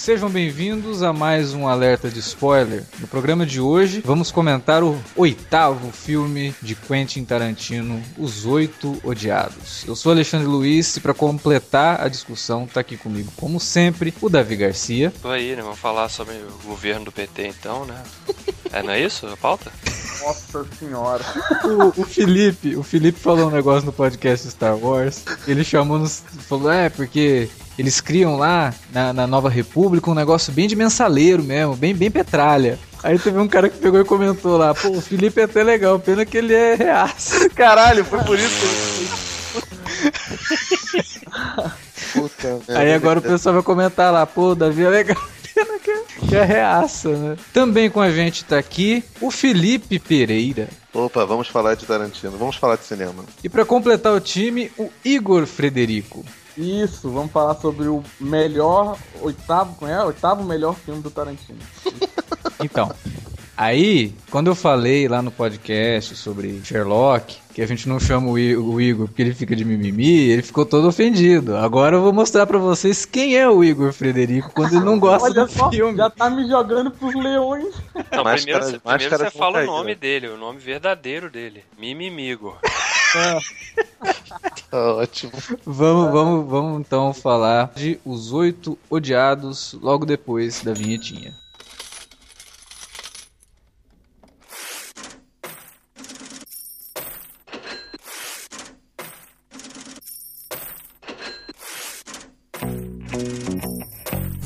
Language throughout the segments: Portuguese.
Sejam bem-vindos a mais um alerta de spoiler. No programa de hoje, vamos comentar o oitavo filme de Quentin Tarantino, Os Oito Odiados. Eu sou Alexandre Luiz e para completar a discussão, tá aqui comigo, como sempre, o Davi Garcia. Tô aí, né? Vamos falar sobre o governo do PT então, né? É, não é isso a pauta? Nossa senhora. O, o, Felipe, o Felipe falou um negócio no podcast Star Wars. Ele chamou nos. Falou, é, porque eles criam lá na, na, Nova República um negócio bem de mensaleiro mesmo, bem, bem petralha. Aí teve um cara que pegou e comentou lá, pô, o Felipe é até legal, pena que ele é reaço. Caralho, foi por isso Puta, Aí agora o pessoal vai comentar lá, pô, o Davi é legal. Pena que, que é reaça, né? Também com a gente tá aqui o Felipe Pereira. Opa, vamos falar de Tarantino, vamos falar de cinema. E para completar o time, o Igor Frederico. Isso, vamos falar sobre o melhor, oitavo, como é? Oitavo melhor filme do Tarantino. então, aí, quando eu falei lá no podcast sobre Sherlock, que a gente não chama o Igor porque ele fica de mimimi, ele ficou todo ofendido. Agora eu vou mostrar para vocês quem é o Igor Frederico quando ele não gosta Olha do só, filme. Já tá me jogando pros leões. Não, primeiro, cara, primeiro você fala o nome dele, o nome verdadeiro dele. Mimimigo. Tá ótimo. Vamos, vamos, vamos então falar de Os Oito Odiados logo depois da vinhetinha.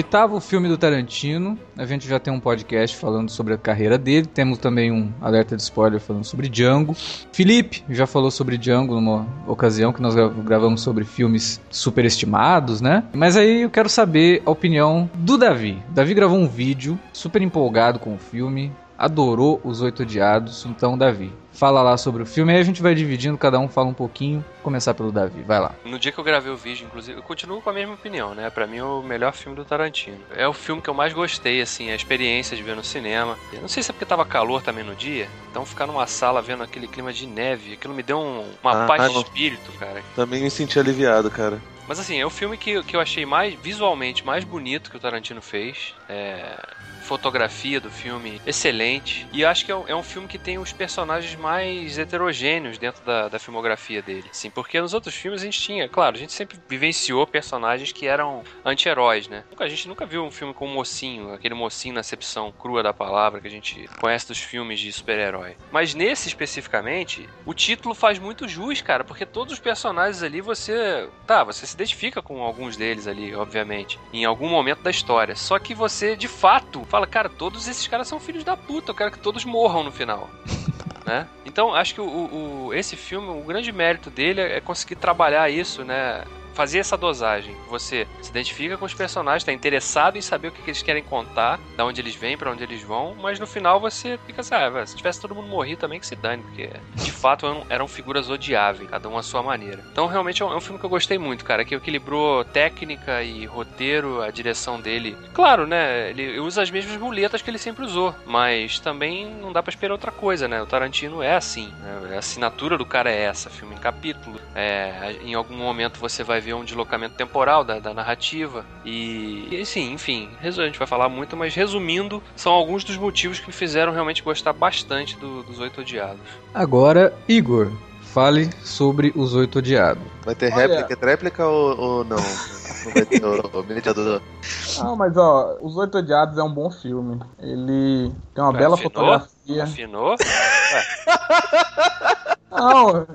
Oitavo filme do Tarantino. A gente já tem um podcast falando sobre a carreira dele. Temos também um alerta de spoiler falando sobre Django. Felipe já falou sobre Django numa ocasião que nós gravamos sobre filmes superestimados, né? Mas aí eu quero saber a opinião do Davi. Davi gravou um vídeo super empolgado com o filme, adorou Os Oito Odiados. Então, Davi, fala lá sobre o filme. Aí a gente vai dividindo, cada um fala um pouquinho. Vou começar pelo Davi, vai lá. No dia que eu gravei o vídeo, inclusive, eu continuo com a mesma opinião, né? Pra mim é o melhor filme do Tarantino. É o filme que eu mais gostei, assim, a experiência de ver no cinema. Eu não sei se é porque tava calor também no dia, então ficar numa sala vendo aquele clima de neve, aquilo me deu um, uma ah, paz de espírito, cara. Também me senti aliviado, cara. Mas assim, é o filme que, que eu achei mais visualmente mais bonito que o Tarantino fez. É, fotografia do filme excelente. E acho que é um, é um, filme que tem os personagens mais heterogêneos dentro da, da filmografia dele. Sim, porque nos outros filmes a gente tinha, claro, a gente sempre vivenciou personagens que eram anti-heróis, né? A gente nunca viu um filme com um mocinho, aquele mocinho na acepção crua da palavra que a gente conhece dos filmes de super-herói. Mas nesse especificamente, o título faz muito jus, cara, porque todos os personagens ali você. Tá, você se identifica com alguns deles ali, obviamente, em algum momento da história. Só que você, de fato, fala fala, cara, todos esses caras são filhos da puta, eu quero que todos morram no final. né? Então, acho que o, o, esse filme, o grande mérito dele é conseguir trabalhar isso, né? Fazer essa dosagem. Você se identifica com os personagens, está interessado em saber o que, que, eles querem contar, da onde eles vêm, para onde eles vão, mas no final você fica assim, ah, se tivesse todo mundo morrido também que se dane, porque de fato eram, eram figuras odiáveis, cada um à sua maneira. Então realmente é um, é um, filme que eu gostei muito, cara, que equilibrou técnica e roteiro, a direção dele. Claro, né, ele usa as mesmas muletas que ele sempre usou, mas também não dá para esperar outra coisa, né? O Tarantino é assim, né? a assinatura do cara é essa, filme em capítulo. É, em algum momento você vai ver um deslocamento temporal da, da narrativa. E, e sim, enfim, a gente vai falar muito, mas resumindo, são alguns dos motivos que me fizeram realmente gostar bastante do, dos Oito Odiados. Agora, Igor, Fale sobre Os Oito Odiados. Vai ter Olha- réplica, tréplica ou, ou não? Não vai ter o, o mediador. Ah, mas ó, Os Oito Odiados é um bom filme. Ele tem uma bela Afinou? fotografia. Afinou? Não,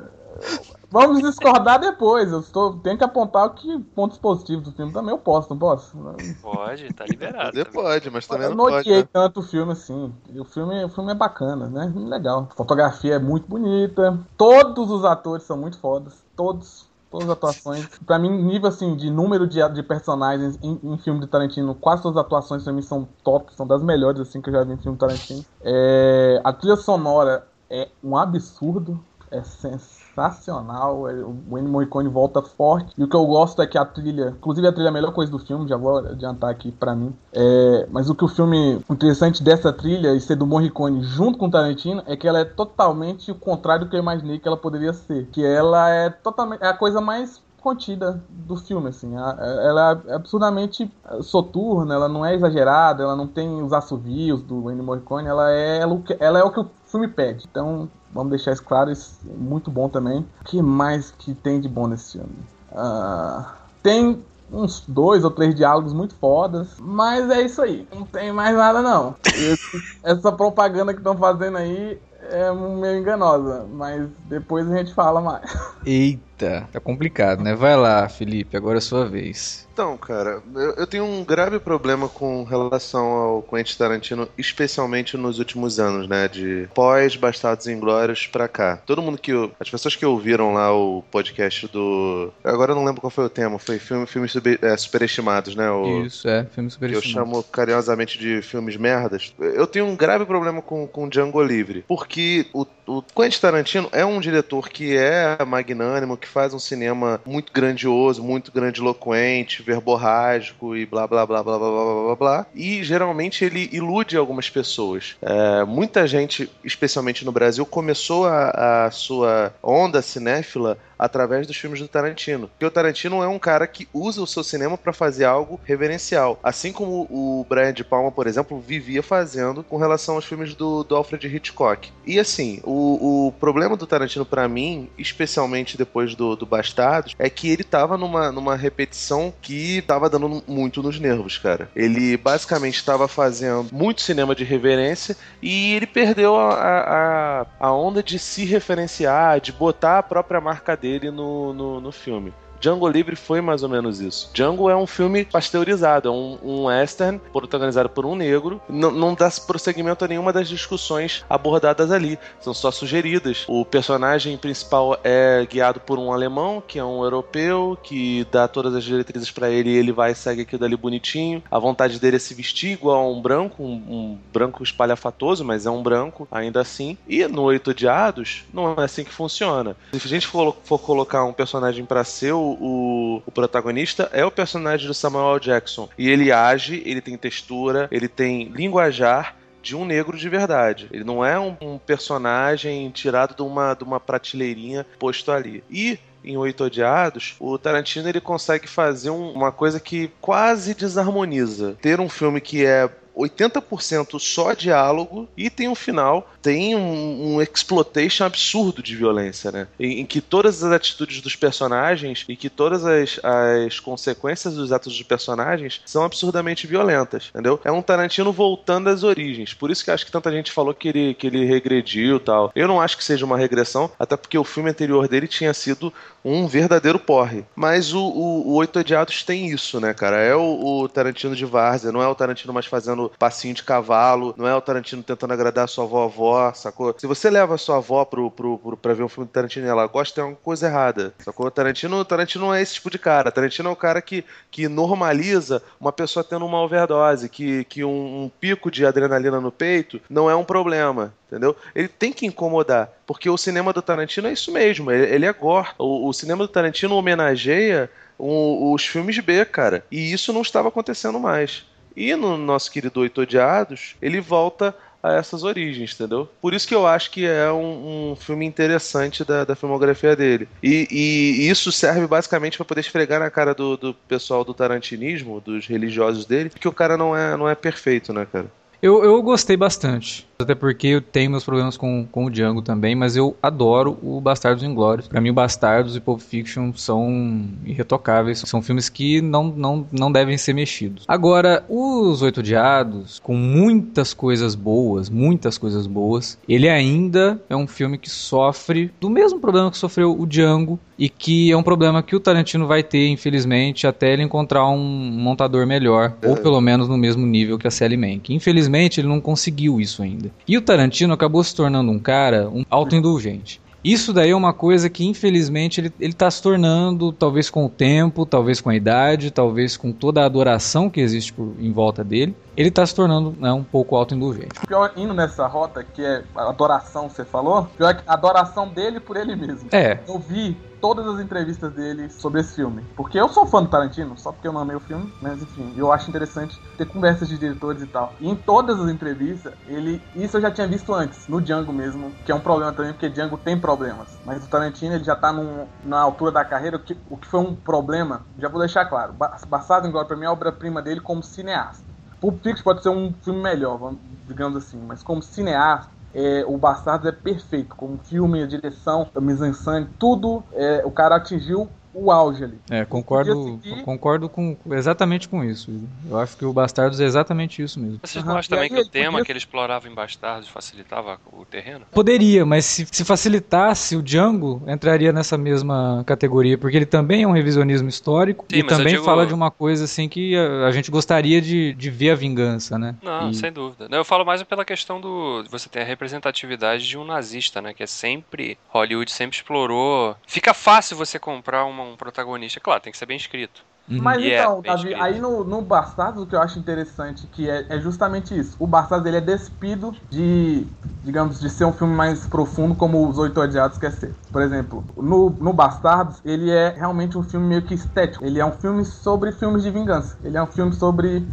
vamos discordar depois. Eu estou, tenho que apontar o que pontos positivos do filme também eu posso, não posso? Pode, tá liberado. Poder pode, mas também eu não não pode. odiei né? tanto o filme assim. O filme, o filme é bacana, né? Legal. A fotografia é muito bonita. Todos os atores são muito fodas. Todos. Todas as atuações. Pra mim, nível assim, de número de, de personagens em, em filme de Tarantino, quase todas as atuações pra mim são top, são das melhores assim que eu já vi em filme de Tarantino. É, a trilha sonora é um absurdo. É sensacional. é- O Ennio Morricone volta forte. E o que eu gosto é que a trilha, inclusive a trilha é a melhor coisa do filme, já vou adiantar aqui pra mim. É, mas o que o filme, interessante dessa trilha e ser do Morricone junto com o Tarantino é que ela é totalmente o contrário do que eu imaginei que ela poderia ser. Que ela é totalmente é a coisa mais contida do filme, assim. A- Ela é absurdamente soturna, ela não é exagerada, ela não tem os assovios do Ennio Morricone, ela é, ela é o que o filme pede. Então, vamos deixar isso claro, isso é muito bom também. O que mais que tem de bom nesse filme? Ah, tem uns dois ou três diálogos muito fodas, mas é isso aí. Não tem mais nada, não. Esse- essa propaganda que estão fazendo aí é meio enganosa, mas depois a gente fala mais. Eita, tá complicado, né? Vai lá, Felipe, agora é a sua vez. Então, cara, eu, tenho um grave problema com relação ao Quentin Tarantino, especialmente nos últimos anos, né? De pós Bastardos Inglórios pra cá. Todo mundo que. As pessoas que ouviram lá o podcast do. Agora eu não lembro qual foi o tema, foi filme, filmes é, superestimados, né? O, Isso, é, filme super que eu chamo carinhosamente de filmes merdas. Eu tenho um grave problema com, com Django Livre, porque o, o Quentin Tarantino é um diretor que é magnânimo, que faz um cinema muito grandioso, muito grandiloquente, verborrágico e blá blá blá blá blá blá blá blá. E geralmente ele ilude algumas pessoas. É, muita gente, especialmente no Brasil, começou a, a sua onda cinéfila através dos filmes do Tarantino. Porque o Tarantino é um cara que usa o seu cinema para fazer algo reverencial. Assim como o Brian de Palma, por exemplo, vivia fazendo com relação aos filmes do, do Alfred Hitchcock. E assim, o, o problema do Tarantino para mim, especialmente depois do, do Bastardos, é que ele tava numa, numa repetição que tava dando muito nos nervos, cara. Ele basicamente estava fazendo muito cinema de reverência e ele perdeu a, a, a onda de se referenciar, de botar a própria marca dele no, no, no filme. Django Livre foi mais ou menos isso. Django é um filme pasteurizado, é um, um western protagonizado por um negro. Não, não dá prosseguimento a nenhuma das discussões abordadas ali. São só sugeridas. O personagem principal é guiado por um alemão, que é um europeu, que dá todas as diretrizes para ele e ele vai e segue aquilo dali bonitinho. A vontade dele é se vestir igual a um branco, um, um branco espalhafatoso, mas é um branco ainda assim. E no Oito Odiados, não é assim que funciona. Se a gente for, for colocar um personagem para ser o, o, o protagonista, é o personagem do Samuel. Jackson. E ele age, ele tem textura, ele tem linguajar de um negro de verdade. Ele não é um, um personagem tirado de uma, de uma prateleirinha posto ali. E em Oito Odiados, o Tarantino ele consegue fazer um- uma coisa que quase desarmoniza. Ter um filme que é 80% só diálogo e tem um final, tem um, um exploitation absurdo de violência, né? Em, em que todas as atitudes dos personagens e que todas as, as consequências dos atos dos personagens são absurdamente violentas, entendeu? É um Tarantino voltando às origens. Por isso que acho que tanta gente falou que ele, que ele regrediu tal. Eu não acho que seja uma regressão, até porque o filme anterior dele tinha sido um verdadeiro porre. Mas o, o, o Oito Odiados tem isso, né, cara? É o, o Tarantino de Várzea, não é o Tarantino mais fazendo passinho de cavalo, não é o Tarantino tentando agradar a sua avó, sacou? Se você leva a sua avó pro, pro, pro, pra ver um filme do Tarantino e ela gosta, tem alguma coisa errada, sacou? Tarantino, Tarantino é esse tipo de cara. Tarantino é o cara que, que normaliza uma pessoa tendo uma overdose, que, que um, um pico de adrenalina no peito não é um problema, entendeu? Ele tem que incomodar, porque o cinema do Tarantino é isso mesmo, ele, ele é gore. O, o cinema do Tarantino homenageia o- os filmes B, cara, e isso não estava acontecendo mais. E no nosso querido Oito Odiados, ele volta a essas origens, entendeu? Por isso que eu acho que é um, um filme interessante da, da filmografia dele. E, e isso serve basicamente para poder esfregar na cara do, do pessoal do tarantinismo, dos religiosos dele, que o cara não é, não é perfeito, né, cara? Eu, eu gostei bastante. Até porque eu tenho meus problemas com, com o Django também, mas eu adoro o Bastardos Inglórios. Pra mim, o Bastardos e Pulp Fiction são irretocáveis. São filmes que não, não, não devem ser mexidos. Agora, Os Oito Odiados, com muitas coisas boas, muitas coisas boas, ele ainda é um filme que sofre do mesmo problema que sofreu o Django e que é um problema que o Tarantino vai ter, infelizmente, até ele encontrar um montador melhor, é. ou pelo menos no mesmo nível que a Sally Mank. Infelizmente, ele não conseguiu isso ainda. E o Tarantino acabou se tornando um cara um autoindulgente. Isso daí é uma coisa que, infelizmente, ele, ele tá se tornando, talvez com o tempo, talvez com a idade, talvez com toda a adoração que existe por, em volta dele, ele está se tornando né, um pouco autoindulgente. Pior, indo nessa rota, que é a adoração, você falou, pior é que a adoração dele por ele mesmo. É. Eu vi todas as entrevistas dele sobre esse filme. Porque eu sou fã do Tarantino, só porque eu não amei o filme, mas enfim, eu acho interessante ter conversas de diretores e tal. E em todas as entrevistas, ele. Isso eu já tinha visto antes, no Django mesmo, que é um problema também, porque Django tem problemas. Mas o Tarantino, ele já tá num, na altura da carreira, o que, o que foi um problema, já vou deixar claro. Bastardo Inglório, pra mim, é obra-prima dele como cineasta. Pulp Fiction pode ser um filme melhor, digamos assim, mas como cineasta, é, o Bastardos é perfeito, como filme, a direção, a mise-en-scène, tudo, é, o cara atingiu o auge ali. É, concordo, seguir... concordo com, exatamente com isso. Eu acho que o Bastardos é exatamente isso mesmo. Vocês não acham também que o tema podia... que ele explorava em Bastardos facilitava o terreno? Poderia, mas se, se facilitasse, o Django entraria nessa mesma categoria, porque ele também é um revisionismo histórico Sim, e também digo... fala de uma coisa assim que a, a, gente gostaria de, de ver a vingança, né? Não, e... sem dúvida. Eu falo mais pela questão do... Você tem a representatividade de um nazista, né? Que é sempre... Hollywood sempre explorou... Fica fácil você comprar uma um protagonista. Claro, tem que ser bem escrito. Uhum. Mas e então, é, Davi, aí no, no Bastardos o que eu acho interessante que é, é justamente isso. O Bastardos ele é despido de, digamos, de ser um filme mais profundo como Os Oito Odiados quer ser. Por exemplo, no, no Bastardos ele é realmente um filme meio que estético. Ele é um filme sobre filmes de vingança. Ele é um filme sobre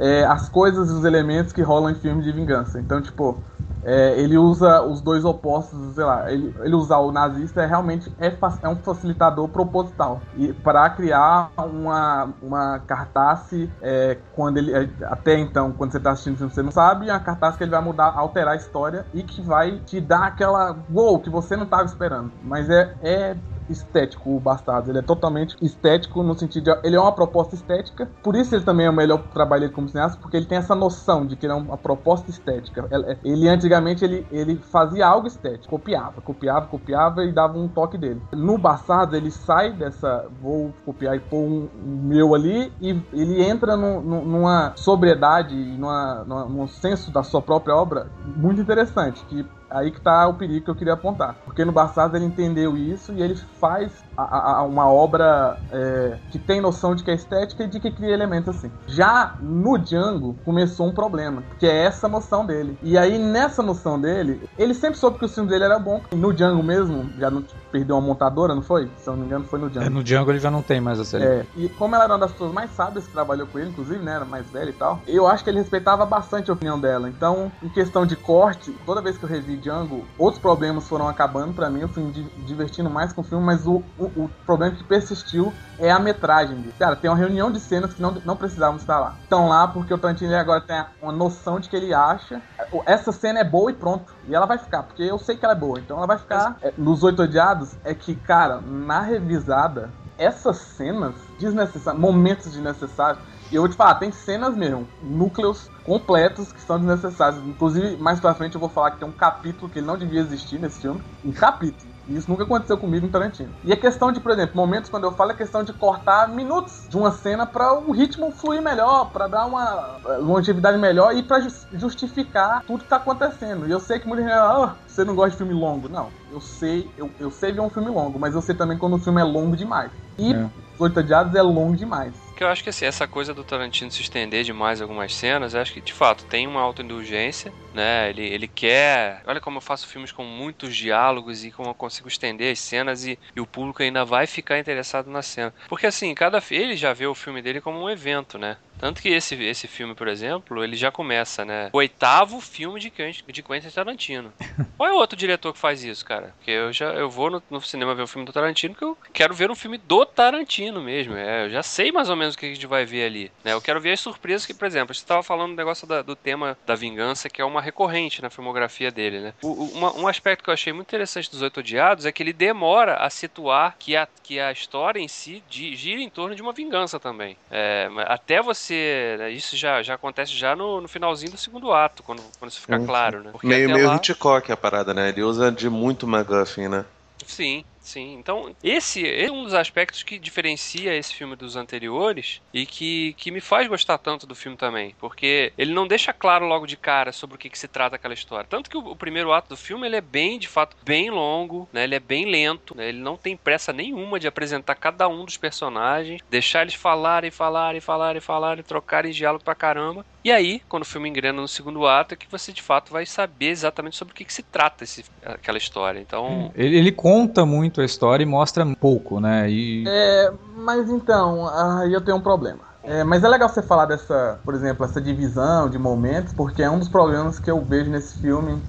é, as coisas e os elementos que rolam em filmes de vingança. Então, tipo, é, ele usa os dois opostos, sei lá, ele, ele usar o nazista é realmente é, é um facilitador proposital. E para criar uma, uma cartaz é, quando ele é, até então quando você está assistindo você não sabe, é uma cartaz que ele vai mudar, alterar a história e que vai te dar aquela wow que você não estava esperando, mas é, é estético, o Bastardos. Ele é totalmente estético no sentido de. Ele é uma proposta estética, por isso ele também é o melhor trabalho dele como cineasta, porque ele tem essa noção de que ele é uma proposta estética. Ele antigamente ele, ele fazia algo estético, copiava, copiava, copiava e dava um toque dele. No Bastardos ele sai dessa. Vou copiar e pôr um, um meu ali, e ele entra no, no, numa sobriedade, numa, numa, num senso da sua própria obra muito interessante. Que Aí que tá o perigo que eu queria apontar. Porque no Bastardos ele entendeu isso e ele faz a, a, uma obra é, que tem noção de que é estética e de que cria elementos assim. Já no Django começou um problema, que é essa noção dele. E aí nessa noção dele, ele sempre soube que o filme dele era bom. No Django mesmo, já não perdeu uma montadora, não foi? Se eu não me engano, foi no Django. É, no Django ele já não tem mais a série. É, e como ela era uma das pessoas mais sábias que trabalhou com ele, inclusive, né, era mais velha e tal, eu acho que ele respeitava bastante a opinião dela. Então, em questão de corte, toda vez que eu revi Django, outros problemas foram acabando para mim, eu fui me divertindo mais com o filme, mas o, o, o problema que persistiu é a metragem. Cara, tem uma reunião de cenas que não, não precisavam estar lá. Estão lá porque o Tarantino agora tem uma noção de que ele acha essa cena é boa e pronto. E ela vai ficar, porque eu sei que ela é boa. Então ela vai ficar. É, nos Oito Odiados, é que, cara, na revisada, essas cenas desnecessárias, momentos desnecessários. E eu vou te falar, tem cenas mesmo, núcleos completos que são desnecessários. Inclusive, mais pra frente eu vou falar que tem um capítulo que não devia existir nesse filme. Um capítulo. E isso nunca aconteceu comigo em Tarantino. E a questão de, por exemplo, momentos quando eu falo é questão de cortar minutos de uma cena para o ritmo fluir melhor, para dar uma eh, longevidade melhor e para justificar tudo que tá acontecendo. E eu sei que muita gente, ah, você não gosta de filme longo. Não, eu sei, eu, eu sei ver um filme longo, mas eu sei também quando o filme é longo demais. E é. Os Oito Odiados é longo demais. Que eu acho que assim, essa coisa do Tarantino se estender demais algumas cenas, eu acho que de fato tem uma autoindulgência, né? Ele, ele quer. Olha como eu faço filmes com muitos diálogos e como eu consigo estender as cenas e, e o público ainda vai ficar interessado na cena. Porque assim, cada ele já vê o filme dele como um evento, né? Tanto que esse, esse filme, por exemplo, ele já começa, né? O oitavo filme de, de Quentin Tarantino. Qual é o outro diretor que faz isso, cara? Porque eu já eu vou no, no cinema ver o filme do Tarantino porque eu quero ver um filme do Tarantino mesmo. É, eu já sei mais ou menos menos o que a gente vai ver ali. Né? Eu quero ver as surpresas que, por exemplo, você estava falando do negócio da, do tema da vingança, que é uma recorrente na filmografia dele, né? O, uma, um aspecto que eu achei muito interessante dos Oito Odiados é que ele demora a situar que a, que a história em si gira em torno de uma vingança também. É, até você. Né, isso já, já acontece já no, no finalzinho do segundo ato, quando, quando isso fica claro, né? Porque meio meio lá... Hitchcock a parada, né? Ele usa de muito MacGuffin, né? Sim. Sim, então esse é um dos aspectos que diferencia esse filme dos anteriores e que, que me faz gostar tanto do filme também, porque ele não deixa claro logo de cara sobre o que, que se trata aquela história. Tanto que o, o, primeiro ato do filme ele é bem, de fato, bem longo, né? Ele é bem lento, né? ele não tem pressa nenhuma de apresentar cada um dos personagens, deixar eles falarem, falarem, falarem, falarem, trocarem diálogo pra caramba. E aí, quando o filme engrena no segundo ato, é que você de fato vai saber exatamente sobre o que, que se trata esse, aquela história. Então. Ele, ele conta muito muito a história e mostra pouco, né? E... É, mas então, aí eu tenho um problema. É, mas é legal você falar dessa, por exemplo, essa divisão de momentos, porque é um dos problemas que eu vejo nesse filme,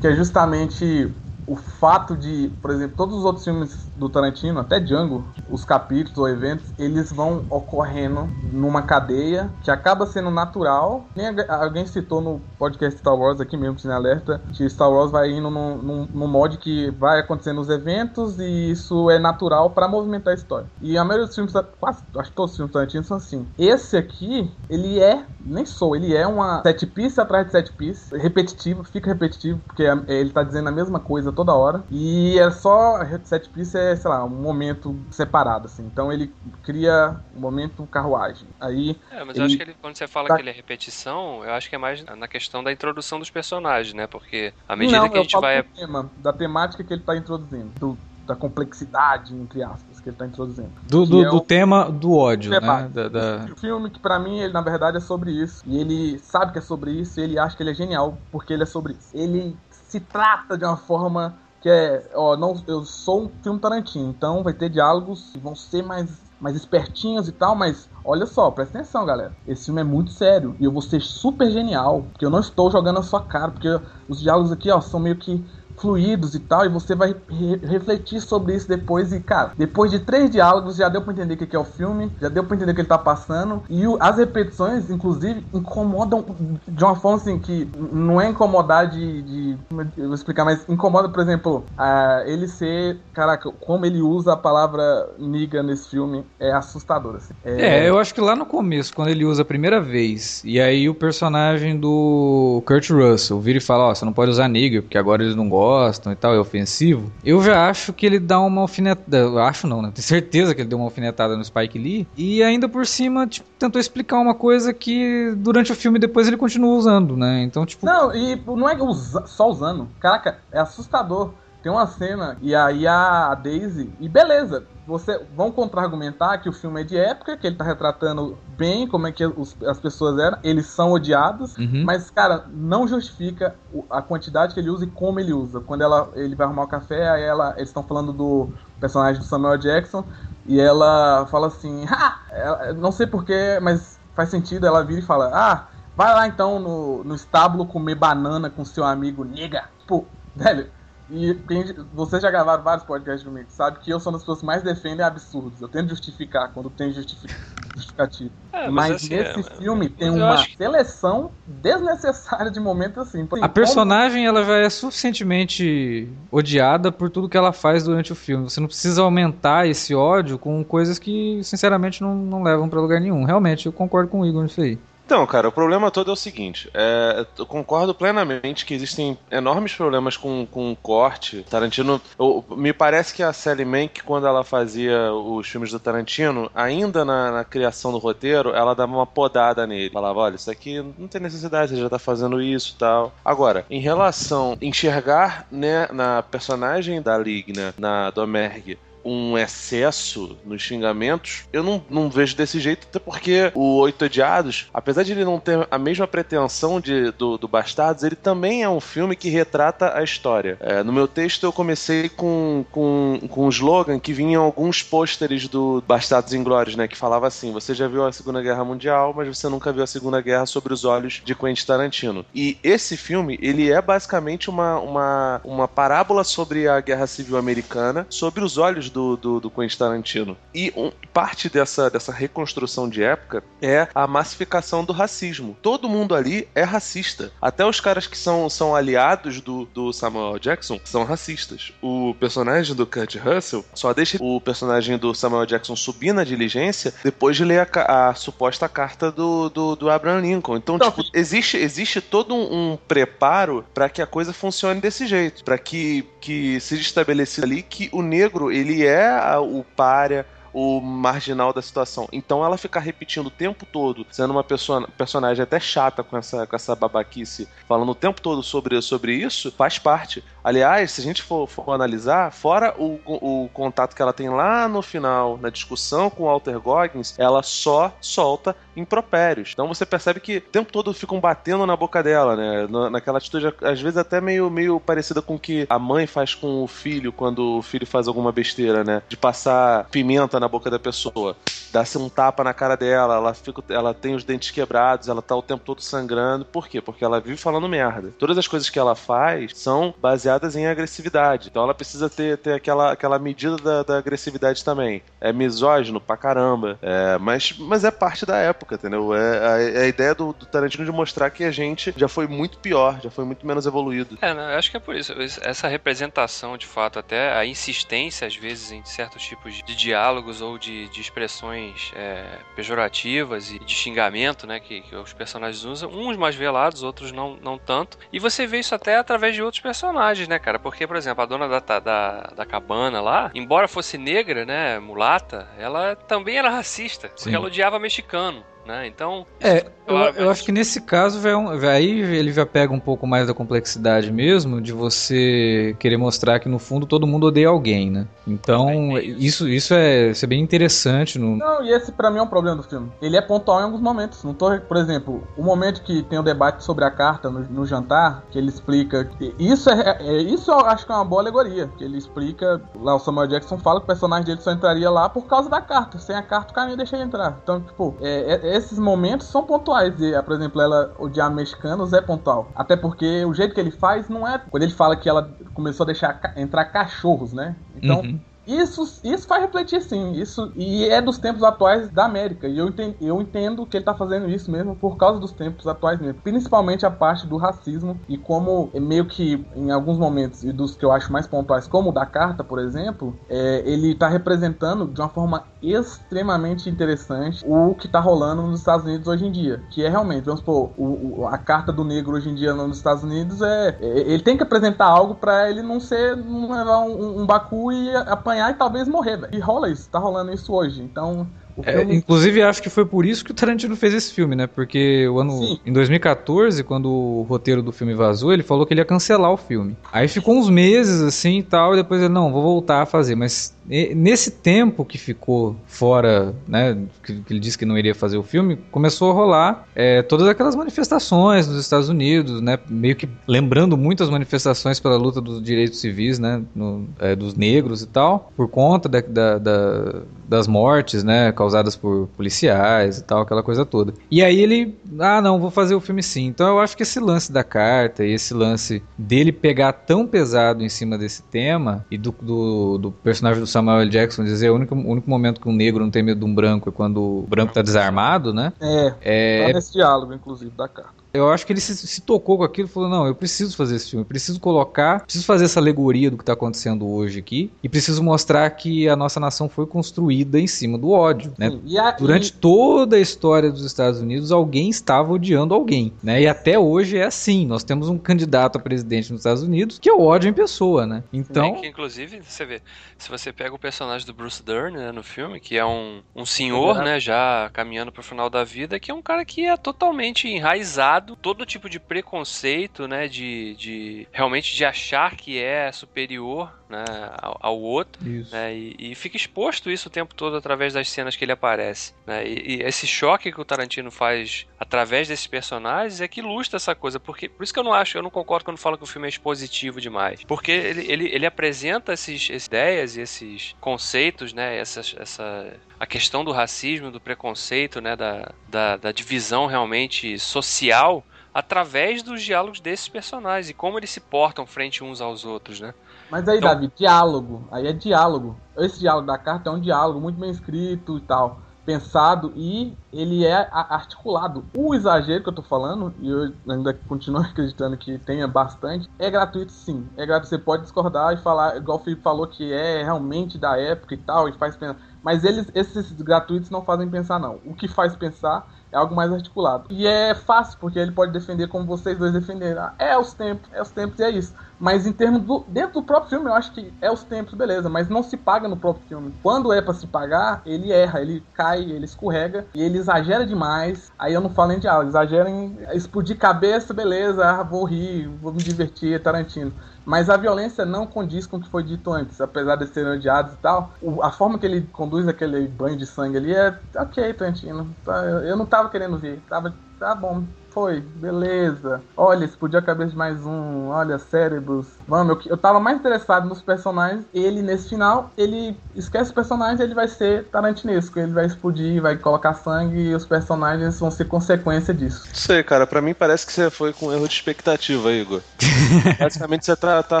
que é justamente o fato de, por exemplo, todos os outros filmes do Tarantino, até Django, os capítulos ou eventos, eles vão ocorrendo numa cadeia que acaba sendo natural. Nem alguém citou no podcast Star Wars aqui mesmo, Cine Alerta, que Star Wars vai indo num, num, num mod que vai acontecendo os eventos e isso é natural para movimentar a história. E a maioria dos filmes, quase, acho que todos os filmes do Tarantino são assim. Esse aqui, ele é, nem sou, ele é uma set piece atrás de set piece, repetitivo, fica repetitivo, porque é, ele tá dizendo a mesma coisa toda hora. E é só set piece é, sei lá, um momento separado, assim. Então ele cria um momento carruagem. Aí. É, mas eu acho que ele, quando você fala tá... que ele é repetição, eu acho que é mais na questão da introdução dos personagens, né? Porque à medida Não, que a gente vai. Do tema, da temática que ele tá introduzindo. Do, da complexidade, entre aspas, que ele tá introduzindo. Do, do, é do o... tema do ódio, né? Da, da... O filme que para mim, ele na verdade é sobre isso. E ele sabe que é sobre isso e ele acha que ele é genial porque ele é sobre isso. Ele se trata de uma forma que é, ó, não, eu sou um filme Tarantino, então vai ter diálogos que vão ser mais, mais espertinhos e tal, mas olha só, presta atenção, galera. Esse filme é muito sério e eu vou ser super genial, porque eu não estou jogando a sua cara, porque os diálogos aqui, ó, são meio que fluidos e tal, e você vai re refletir sobre isso depois. E, cara, depois de três diálogos, já deu pra entender o que é o filme, já deu pra entender o que ele tá passando. E o, as repetições, inclusive, incomodam de uma forma assim que não é incomodar de. de eu vou explicar, mas incomoda, por exemplo, uh, ele ser. Caraca, como ele usa a palavra niga nesse filme é assustador. Assim. É... é, eu acho que lá no começo, quando ele usa a primeira vez, e aí o personagem do Kurt Russell vira e fala: Ó, oh, você não pode usar nigga, porque agora eles não gostam gostam e tal, é ofensivo, eu já acho que ele dá uma alfinetada. Acho não, né? Tenho certeza que ele deu uma alfinetada no Spike Lee. E ainda por cima, tipo, tentou explicar uma coisa que durante o filme depois ele continua usando, né? Então, tipo. Não, e não é usa, só usando. Caraca, é assustador. Tem uma cena e aí a Daisy. E beleza, você vão contra-argumentar que o filme é de época, que ele tá retratando bem como é que os, as pessoas eram, eles são odiados, uhum. mas, cara, não justifica a quantidade que ele usa e como ele usa. Quando ela, ele vai arrumar o café, aí ela, eles estão falando do personagem do Samuel Jackson, e ela fala assim, ah, não sei porquê, mas faz sentido, ela vira e fala, ah, vai lá então no, no estábulo comer banana com seu amigo nega. Tipo, velho, e quem, vocês já gravaram vários podcasts comigo, sabe que eu sou uma das pessoas que mais defendem absurdos. Eu tento justificar quando tem justificativo. É, mas, mas assim, nesse é, filme tem uma que... seleção desnecessária de momentos assim. a personagem ela já é suficientemente odiada por tudo que ela faz durante o filme. Você não precisa aumentar esse ódio com coisas que, sinceramente, não, não levam para lugar nenhum. Realmente, eu concordo com o Igor nisso aí. Então, cara, o problema todo é o seguinte: é, eu concordo plenamente que existem enormes problemas com, com corte. Tarantino. Eu, me parece que a Sally Mank, quando ela fazia os filmes do Tarantino, ainda na, na, criação do roteiro, ela dava uma podada nele. Falava: olha, isso aqui não tem necessidade, você já tá fazendo isso tal. Agora, em relação a enxergar né, na personagem da Ligna, na Domergue, um excesso nos xingamentos, eu não, não vejo desse jeito, até porque o Oito Odiados, apesar de ele não ter a mesma pretensão de, do, do Bastardos, ele também é um filme que retrata a história. É, no meu texto eu comecei com, com, com um slogan que vinha alguns pôsteres do Bastardos Inglórios, né, que falava assim, você já viu a Segunda Guerra Mundial, mas você nunca viu a Segunda Guerra sobre os olhos de Quentin Tarantino. E esse filme, ele é basicamente uma, uma, uma parábola sobre a Guerra Civil Americana, sobre os olhos do, do, do Quentin Tarantino. E um, parte dessa, dessa reconstrução de época é a massificação do racismo. Todo mundo ali é racista. Até os caras que são, são aliados do, do Samuel Jackson são racistas. O personagem do Kurt Russell só deixa o personagem do Samuel Jackson subir na diligência depois de ler a, a suposta carta do, do, do, Abraham Lincoln. Então, tipo, existe, existe todo um, um preparo para que a coisa funcione desse jeito. para que, que seja estabelecido ali que o negro, ele é o párea, o marginal da situação. Então ela ficar repetindo o tempo todo, sendo uma pessoa, personagem até chata com essa, com essa babaquice, falando o tempo todo sobre, sobre isso, faz parte. Aliás, se a gente for, for analisar, fora o, o contato que ela tem lá no final, na discussão com o Walter Goggins, ela só solta impropérios. Então você percebe que o tempo todo ficam batendo na boca dela, né? Naquela atitude, às vezes até meio, meio parecida com o que a mãe faz com o filho quando o filho faz alguma besteira, né? De passar pimenta na boca da pessoa. Dá-se um tapa na cara dela, ela, fica, ela tem os dentes quebrados, ela tá o tempo todo sangrando. Por quê? Porque ela vive falando merda. Todas as coisas que ela faz são baseadas baseadas em agressividade. Então ela precisa ter, ter aquela, aquela medida da, da agressividade também. É misógino pra caramba. É, mas, mas é parte da época, entendeu? É a, é a ideia do, do, Tarantino de mostrar que a gente já foi muito pior, já foi muito menos evoluído. É, eu acho que é por isso. Essa representação, de fato, até a insistência, às vezes, em certos tipos de diálogos ou de, de expressões é, pejorativas e de xingamento, né, que, que os personagens usam, uns mais velados, outros não, não tanto. E você vê isso até através de outros personagens né, cara? Porque, por exemplo, a dona da, da, da cabana lá, embora fosse negra, né, mulata, ela também era racista, Sim. porque ela odiava mexicano. Né? Então. É, eu, eu acho que nesse caso aí ele já pega um pouco mais da complexidade mesmo de você querer mostrar que no fundo todo mundo odeia alguém, né? Então, isso, isso é, isso é bem interessante. No... Não, e esse para mim é um problema do filme. Ele é pontual em alguns momentos. Não tô, por exemplo, o momento que tem o debate sobre a carta no, no jantar, que ele explica. Isso é, é, Isso eu acho que é uma boa alegoria. Que ele explica. Lá o Samuel Jackson fala que o personagem dele só entraria lá por causa da carta. Sem a carta o cara nem deixa ele entrar. Então, tipo, é, é esses momentos são pontuais. E, por exemplo, ela odiar mexicanos é pontual. Até porque o jeito que ele faz não é. Quando ele fala que ela começou a deixar entrar cachorros, né? Então. Uhum. Isso, isso faz refletir sim, isso e é dos tempos atuais da América. E eu entendo, eu entendo que ele tá fazendo isso mesmo por causa dos tempos atuais mesmo. Principalmente a parte do racismo e como é meio que em alguns momentos, e dos que eu acho mais pontuais, como o da carta, por exemplo, é, ele tá representando de uma forma extremamente interessante o que tá rolando nos Estados Unidos hoje em dia. Que é realmente, vamos supor, o, o, a carta do negro hoje em dia nos Estados Unidos é. é ele tem que apresentar algo para ele não ser. não levar um, um Baku e apanhar e talvez morrer, velho. E rola isso, tá rolando isso hoje. Então, é, inclusive, acho que foi por isso que o Tarantino fez esse filme, né? Porque o ano, em 2014, quando o roteiro do filme vazou, ele falou que ele ia cancelar o filme. Aí ficou uns meses assim e tal, e depois ele, não, vou voltar a fazer. Mas nesse tempo que ficou fora, né? Que, que ele disse que não iria fazer o filme, começou a rolar é, todas aquelas manifestações nos Estados Unidos, né? Meio que lembrando muito as manifestações pela luta dos direitos civis, né? No, é, dos negros e tal, por conta da, da, da das mortes, né, causadas por policiais e tal, aquela coisa toda. E aí ele, ah, não, vou fazer o filme sim. Então eu acho que esse lance da carta e esse lance dele pegar tão pesado em cima desse tema e do, do, do personagem do Samuel. Jackson dizer o único, o único momento que um negro não tem medo de um branco é quando o branco tá desarmado, né? É, é, tá nesse diálogo, inclusive, da carta eu acho que ele se, se, tocou com aquilo e falou: não, eu preciso fazer esse filme, eu preciso colocar, preciso fazer essa alegoria do que está acontecendo hoje aqui e preciso mostrar que a nossa nação foi construída em cima do ódio. Né? A, Durante e... toda a história dos Estados Unidos, alguém estava odiando alguém. Né? E até hoje é assim: nós temos um candidato a presidente nos Estados Unidos que é o ódio em pessoa. Né? Então. É que, inclusive, você vê, se você pega o personagem do Bruce Dern né, no filme, que é um, um senhor, né, já caminhando para o final da vida, que é um cara que é totalmente enraizado todo tipo de preconceito, né, de, de realmente de achar que é superior né, ao, ao outro, né, e, e, fica exposto isso o tempo todo através das cenas que ele aparece. Né, e, e, esse choque que o Tarantino faz através desses personagens é que ilustra essa coisa, porque por isso que eu não acho, eu não concordo quando falo que o filme é expositivo demais, porque ele, ele, ele apresenta esses, essas ideias e esses conceitos, né, essa, essa a questão do racismo, do preconceito, né, da, da, da divisão realmente social através dos diálogos desses personagens e como eles se portam frente uns aos outros, né? Mas aí, Então- Davi, diálogo. Aí é diálogo. Esse diálogo da carta é um diálogo muito bem escrito e tal. Pensado e ele é articulado. O exagero que eu tô falando, e eu ainda continuo acreditando que tenha bastante, é gratuito sim. É gratuito. Você pode discordar e falar, igual o Felipe falou, que é realmente da época e tal, e faz pensar. Mas eles, esses gratuitos não fazem pensar, não. O que faz pensar é algo mais articulado. E é fácil, porque ele pode defender como vocês dois defenderam. Ah, É os tempos, é os tempos e é isso. Mas em termos do. Dentro do próprio filme, eu acho que é os tempos, beleza, mas não se paga no próprio filme. Quando é pra se pagar, ele erra, ele cai, ele escorrega e ele exagera demais. Aí eu não falo nem de aula, exagera em explodir cabeça, beleza, ah, vou rir, vou me divertir, Tarantino. Mas a violência não condiz com o que foi dito antes, apesar de serem odiados e tal. o- a forma que ele conduz aquele banho de sangue ali é ok, Tarantino. Tá, Eu não tava querendo ver, tava. Tá bom, foi, beleza. Olha, explodiu a cabeça de mais um. Olha, cérebros. Vamos, eu, eu tava mais interessado nos personagens. Ele, nesse final, ele esquece os personagens ele vai ser tarantinesco. Ele vai explodir, vai colocar sangue e os personagens vão ser consequência disso. Não sei, cara. Pra mim parece que você foi com erro de expectativa, Igor. Basicamente você tá, tá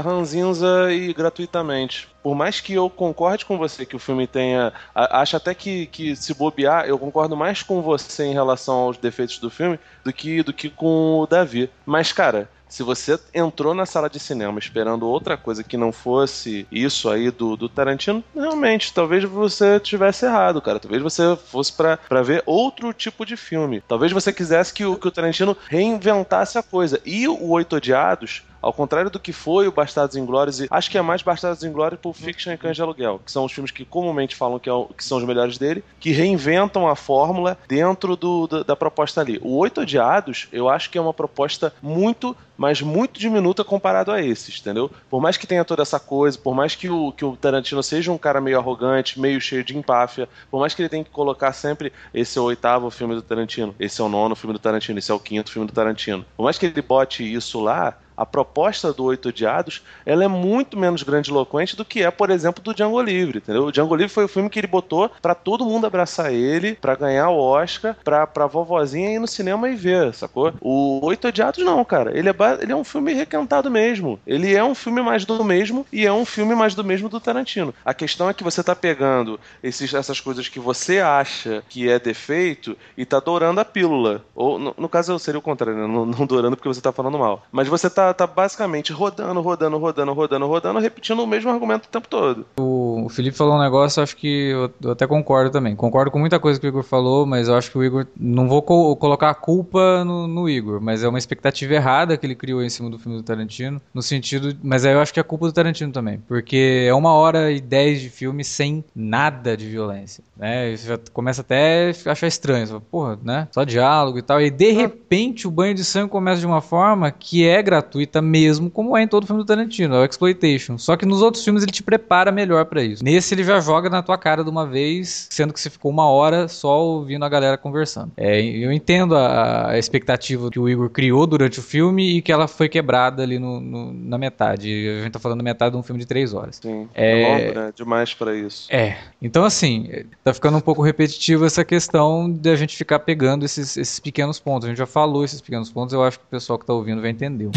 ranzinza e gratuitamente. Por mais que eu concorde com você que o filme tenha. a- Acho até que, que se bobear, eu concordo mais com você em relação aos defeitos do filme do que, do que com o Davi. Mas, cara. Se você entrou na sala de cinema esperando outra coisa que não fosse isso aí do, do Tarantino, realmente, talvez você tivesse errado, cara. Talvez você fosse pra ver outro tipo de filme. Talvez você quisesse que o, que o Tarantino reinventasse a coisa. E o Oito Odiados, ao contrário do que foi o Bastardos Inglórios, e acho que é mais Bastardos Inglórios, Pulp Fiction e Cães de Aluguel, que são os filmes que comumente falam que, é o- que são os melhores dele, que reinventam a fórmula dentro do- da, da proposta ali. O Oito Odiados, eu acho que é uma proposta muito, mas muito diminuta comparado a esses, entendeu? Por mais que tenha toda essa coisa, por mais que o, que o Tarantino seja um cara meio arrogante, meio cheio de empáfia, por mais que ele tenha que colocar sempre esse é o oitavo filme do Tarantino, esse é o nono filme do Tarantino, esse é o quinto filme do Tarantino. Por mais que ele bote isso lá, a proposta do Oito Odiados, ela é muito menos grandiloquente do que é, por exemplo, do Django Livre, entendeu? O Django Livre foi o filme que ele botou pra todo mundo abraçar ele, pra ganhar o Oscar, pra, pra vovozinha ir no cinema e ver, sacou? O Oito Odiados não, cara. Ele é, ele é um filme requentado mesmo. Ele é um filme mais do mesmo e é um filme mais do mesmo do Tarantino. A questão é que você tá pegando esses, essas coisas que você acha que é defeito e tá dourando a pílula. Ou, no, no caso, seria o contrário, né? Não, não dourando porque você tá falando mal. Mas você tá, tá basicamente rodando, rodando, rodando, rodando, rodando, repetindo o mesmo argumento o tempo todo. O Felipe falou um negócio, acho que eu, eu até concordo também. Concordo com muita coisa que o Igor falou, mas eu acho que o Igor. Não vou co- colocar a culpa no, no Igor, mas é uma expectativa errada que ele criou em cima do filme do Tarantino. No sentido. Mas aí eu acho que é culpa do Tarantino também. Porque é uma hora e dez de filme sem nada de violência. Né? Isso já começa até a achar estranho. Você fala, Porra, né? Só diálogo e tal. E de repente o banho de sangue começa de uma forma que é gratuita mesmo, como é em todo filme do Tarantino, é o Exploitation. Só que nos outros filmes ele te prepara melhor pra isso. Nesse ele já joga na tua cara de uma vez, sendo que você ficou uma hora só ouvindo a galera conversando. É, eu entendo a, a expectativa que o Igor criou durante o filme e que ela foi quebrada ali no, no- na metade. A gente tá falando da metade de um filme de três horas. Sim. É- É longo, né? Demais pra isso. É. Então, assim, tá ficando um pouco repetitivo essa questão de a gente ficar pegando esses, esses pequenos pontos. A gente já falou esses pequenos pontos, eu acho que o pessoal que tá ouvindo vai entender.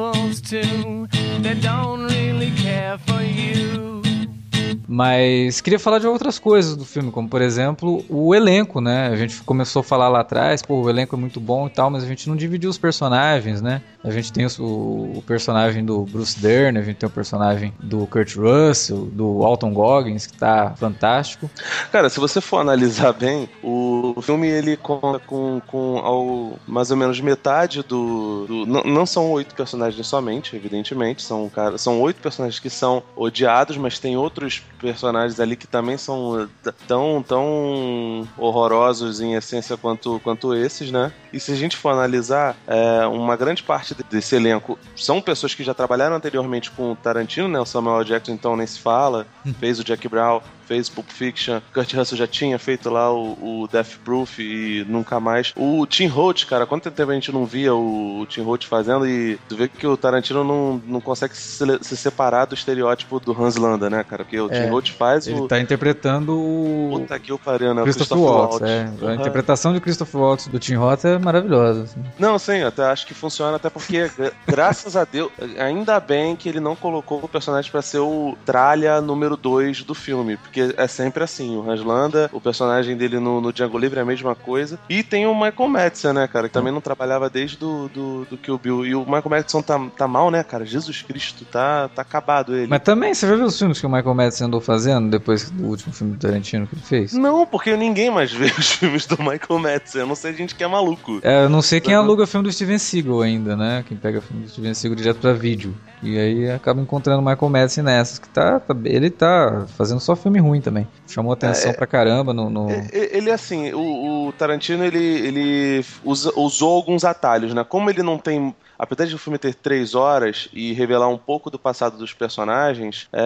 Troubles to, they don't really care for you. Mas queria falar de outras coisas do filme, como por exemplo o elenco, né? A gente começou a falar lá atrás, pô, o elenco é muito bom e tal, mas a gente não dividiu os personagens, né? A gente tem o, o personagem do Bruce Dern, a gente tem o personagem do Kurt Russell, do Alton Goggins, que tá fantástico. Cara, se você for analisar bem, o filme ele conta com, com ao, mais ou menos metade do. do- não, são oito personagens somente, evidentemente. São, cara, são oito personagens que são odiados, mas tem outros personagens ali que também são eh, tão, tão horrorosos em essência quanto, quanto esses, né? E se a gente for analisar, é, uma grande parte desse elenco são pessoas que já trabalharam anteriormente com o Tarantino, né? O Samuel. Jackson, então nem se fala, fez o Jack Brown, fez Pulp Fiction. Kurt Russell já tinha feito lá o, o Death Proof e nunca mais. O Tim Roth, cara, quanto tempo a gente não via o, o Tim Roth fazendo e tu vê que o Tarantino não, não consegue se, se separar do estereótipo do Hans Landa, né, cara? Porque o É, Tim Roth faz Ele o. tá interpretando o Puta que o pariu, né? O Christopher Waltz. É. A Uhum. interpretação de Christopher Waltz do Tim Roth é maravilhosa. assim. Não, sim, até acho que funciona, até porque, gra- graças a Deus, ainda bem que ele não colocou o personagem pra ser o tralha número 2 do filme, porque é sempre assim, o Hans Landa, o personagem dele no, no Django Livre é a mesma coisa, e tem o Michael Madsen, né, cara, que também não trabalhava desde do, do, do Kill Bill, e o Michael Madsen tá, tá mal, né, cara, Jesus Cristo, tá, tá acabado ele. Mas também, você já viu os filmes que o Michael Madsen andou fazendo depois do último filme do Tarantino que ele fez? Não, porque ninguém mais vê os filmes do Michael Madsen, a não ser gente que é maluco. É, eu não sei quem aluga filme do Steven Seagal ainda, né? Quem pega filme do Steven Seagal direto pra vídeo. E aí acaba encontrando o Michael Madsen nessas, que tá, tá- Ele tá fazendo só filme ruim também. Chamou atenção É, pra caramba no. no- E- Ele, assim, o, o Tarantino, ele, ele usa- usou alguns atalhos, né? Como ele não tem. Apesar de o filme ter três horas e revelar um pouco do passado dos personagens, é,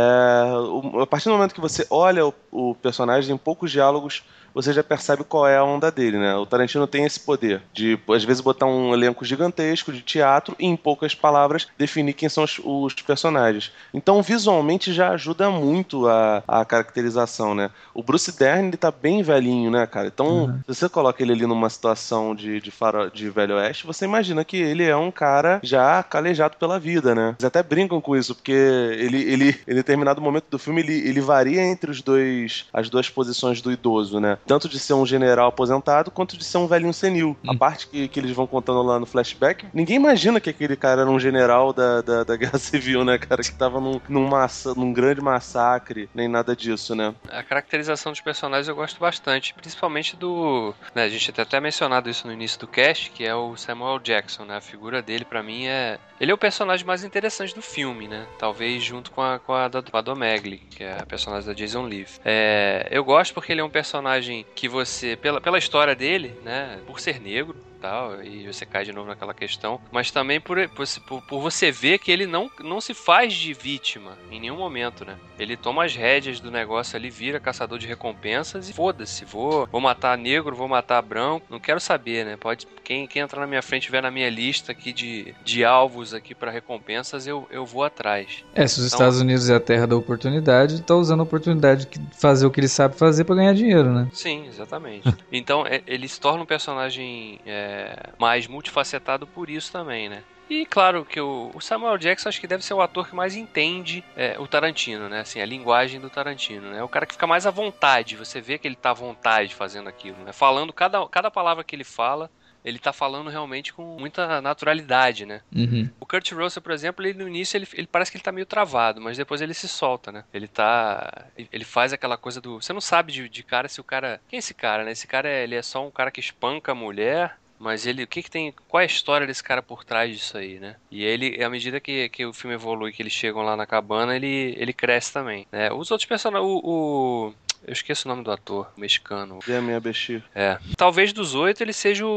a partir do momento que você olha o, o personagem, em poucos diálogos, você já percebe qual é a onda dele, né? O Tarantino tem esse poder de, às vezes, botar um elenco gigantesco de teatro e, em poucas palavras, definir quem são os, os personagens. Então, visualmente, já ajuda muito a, a caracterização, né? O Bruce Dern, ele tá bem velhinho, né, cara? Então, se você coloca ele ali numa situação de, de, faro, de Velho Oeste, você imagina que ele é um cara já calejado pela vida, né? Eles até brincam com isso, porque ele, ele em determinado momento do filme, ele, ele varia entre os dois, as duas posições do idoso, né? Tanto de ser um general aposentado, quanto de ser um velhinho senil. A parte que, que eles vão contando lá no flashback, ninguém imagina que aquele cara era um general da, da, da Guerra Civil, né, cara? Que tava num, num, massa, num grande massacre, nem nada disso, né? A caracterização dos personagens eu gosto bastante, principalmente do. né, a gente tem até mencionado isso no início do cast, que é o Samuel Jackson, né? A figura dele, pra mim, é. Ele é o personagem mais interessante do filme, né? Talvez junto com a, com a da com a Domegli, que é a personagem da Jason Leigh. É, eu gosto porque ele é um personagem que você, pela, pela história dele, né? Por ser negro, tal, e você cai de novo naquela questão, mas também por, por, por você ver que ele não, não se faz de vítima em nenhum momento, né? Ele toma as rédeas do negócio ali, vira caçador de recompensas e foda-se, vou, vou matar negro, vou matar branco, não quero saber, né? Pode, quem, quem entrar na minha frente tiver na minha lista aqui de, de alvos aqui para recompensas, eu, eu vou atrás. É, se os Então- Estados Unidos é a terra da oportunidade, tá usando a oportunidade de fazer o que ele sabe fazer pra ganhar dinheiro, né? Sim, exatamente. então é- ele se torna um personagem é, mais multifacetado por isso também, né? E claro que o, o Samuel Jackson acho que deve ser o ator que mais entende é, o Tarantino, né? Assim, a linguagem do Tarantino, né? É o cara que fica mais à vontade, você vê que ele tá à vontade fazendo aquilo, né? Falando cada, cada palavra que ele fala, ele tá falando realmente com muita naturalidade, né? Uhum. O Kurt Russell, por exemplo, ele no início ele, ele parece que ele tá meio travado, mas depois ele se solta, né? Ele tá. Ele faz aquela coisa do. Você não sabe de, de cara se o cara. Quem é esse cara, né? Esse cara é, ele é só um cara que espanca a mulher. Mas ele, o que que tem, qual é a história desse cara por trás disso aí, né? E ele, à medida que, que o filme evolui, que eles chegam lá na cabana, ele, ele cresce também, né? Os outros personagens, o, o- eu esqueço o nome do ator, mexicano, a minha Bexir. é. Talvez dos oito ele seja o,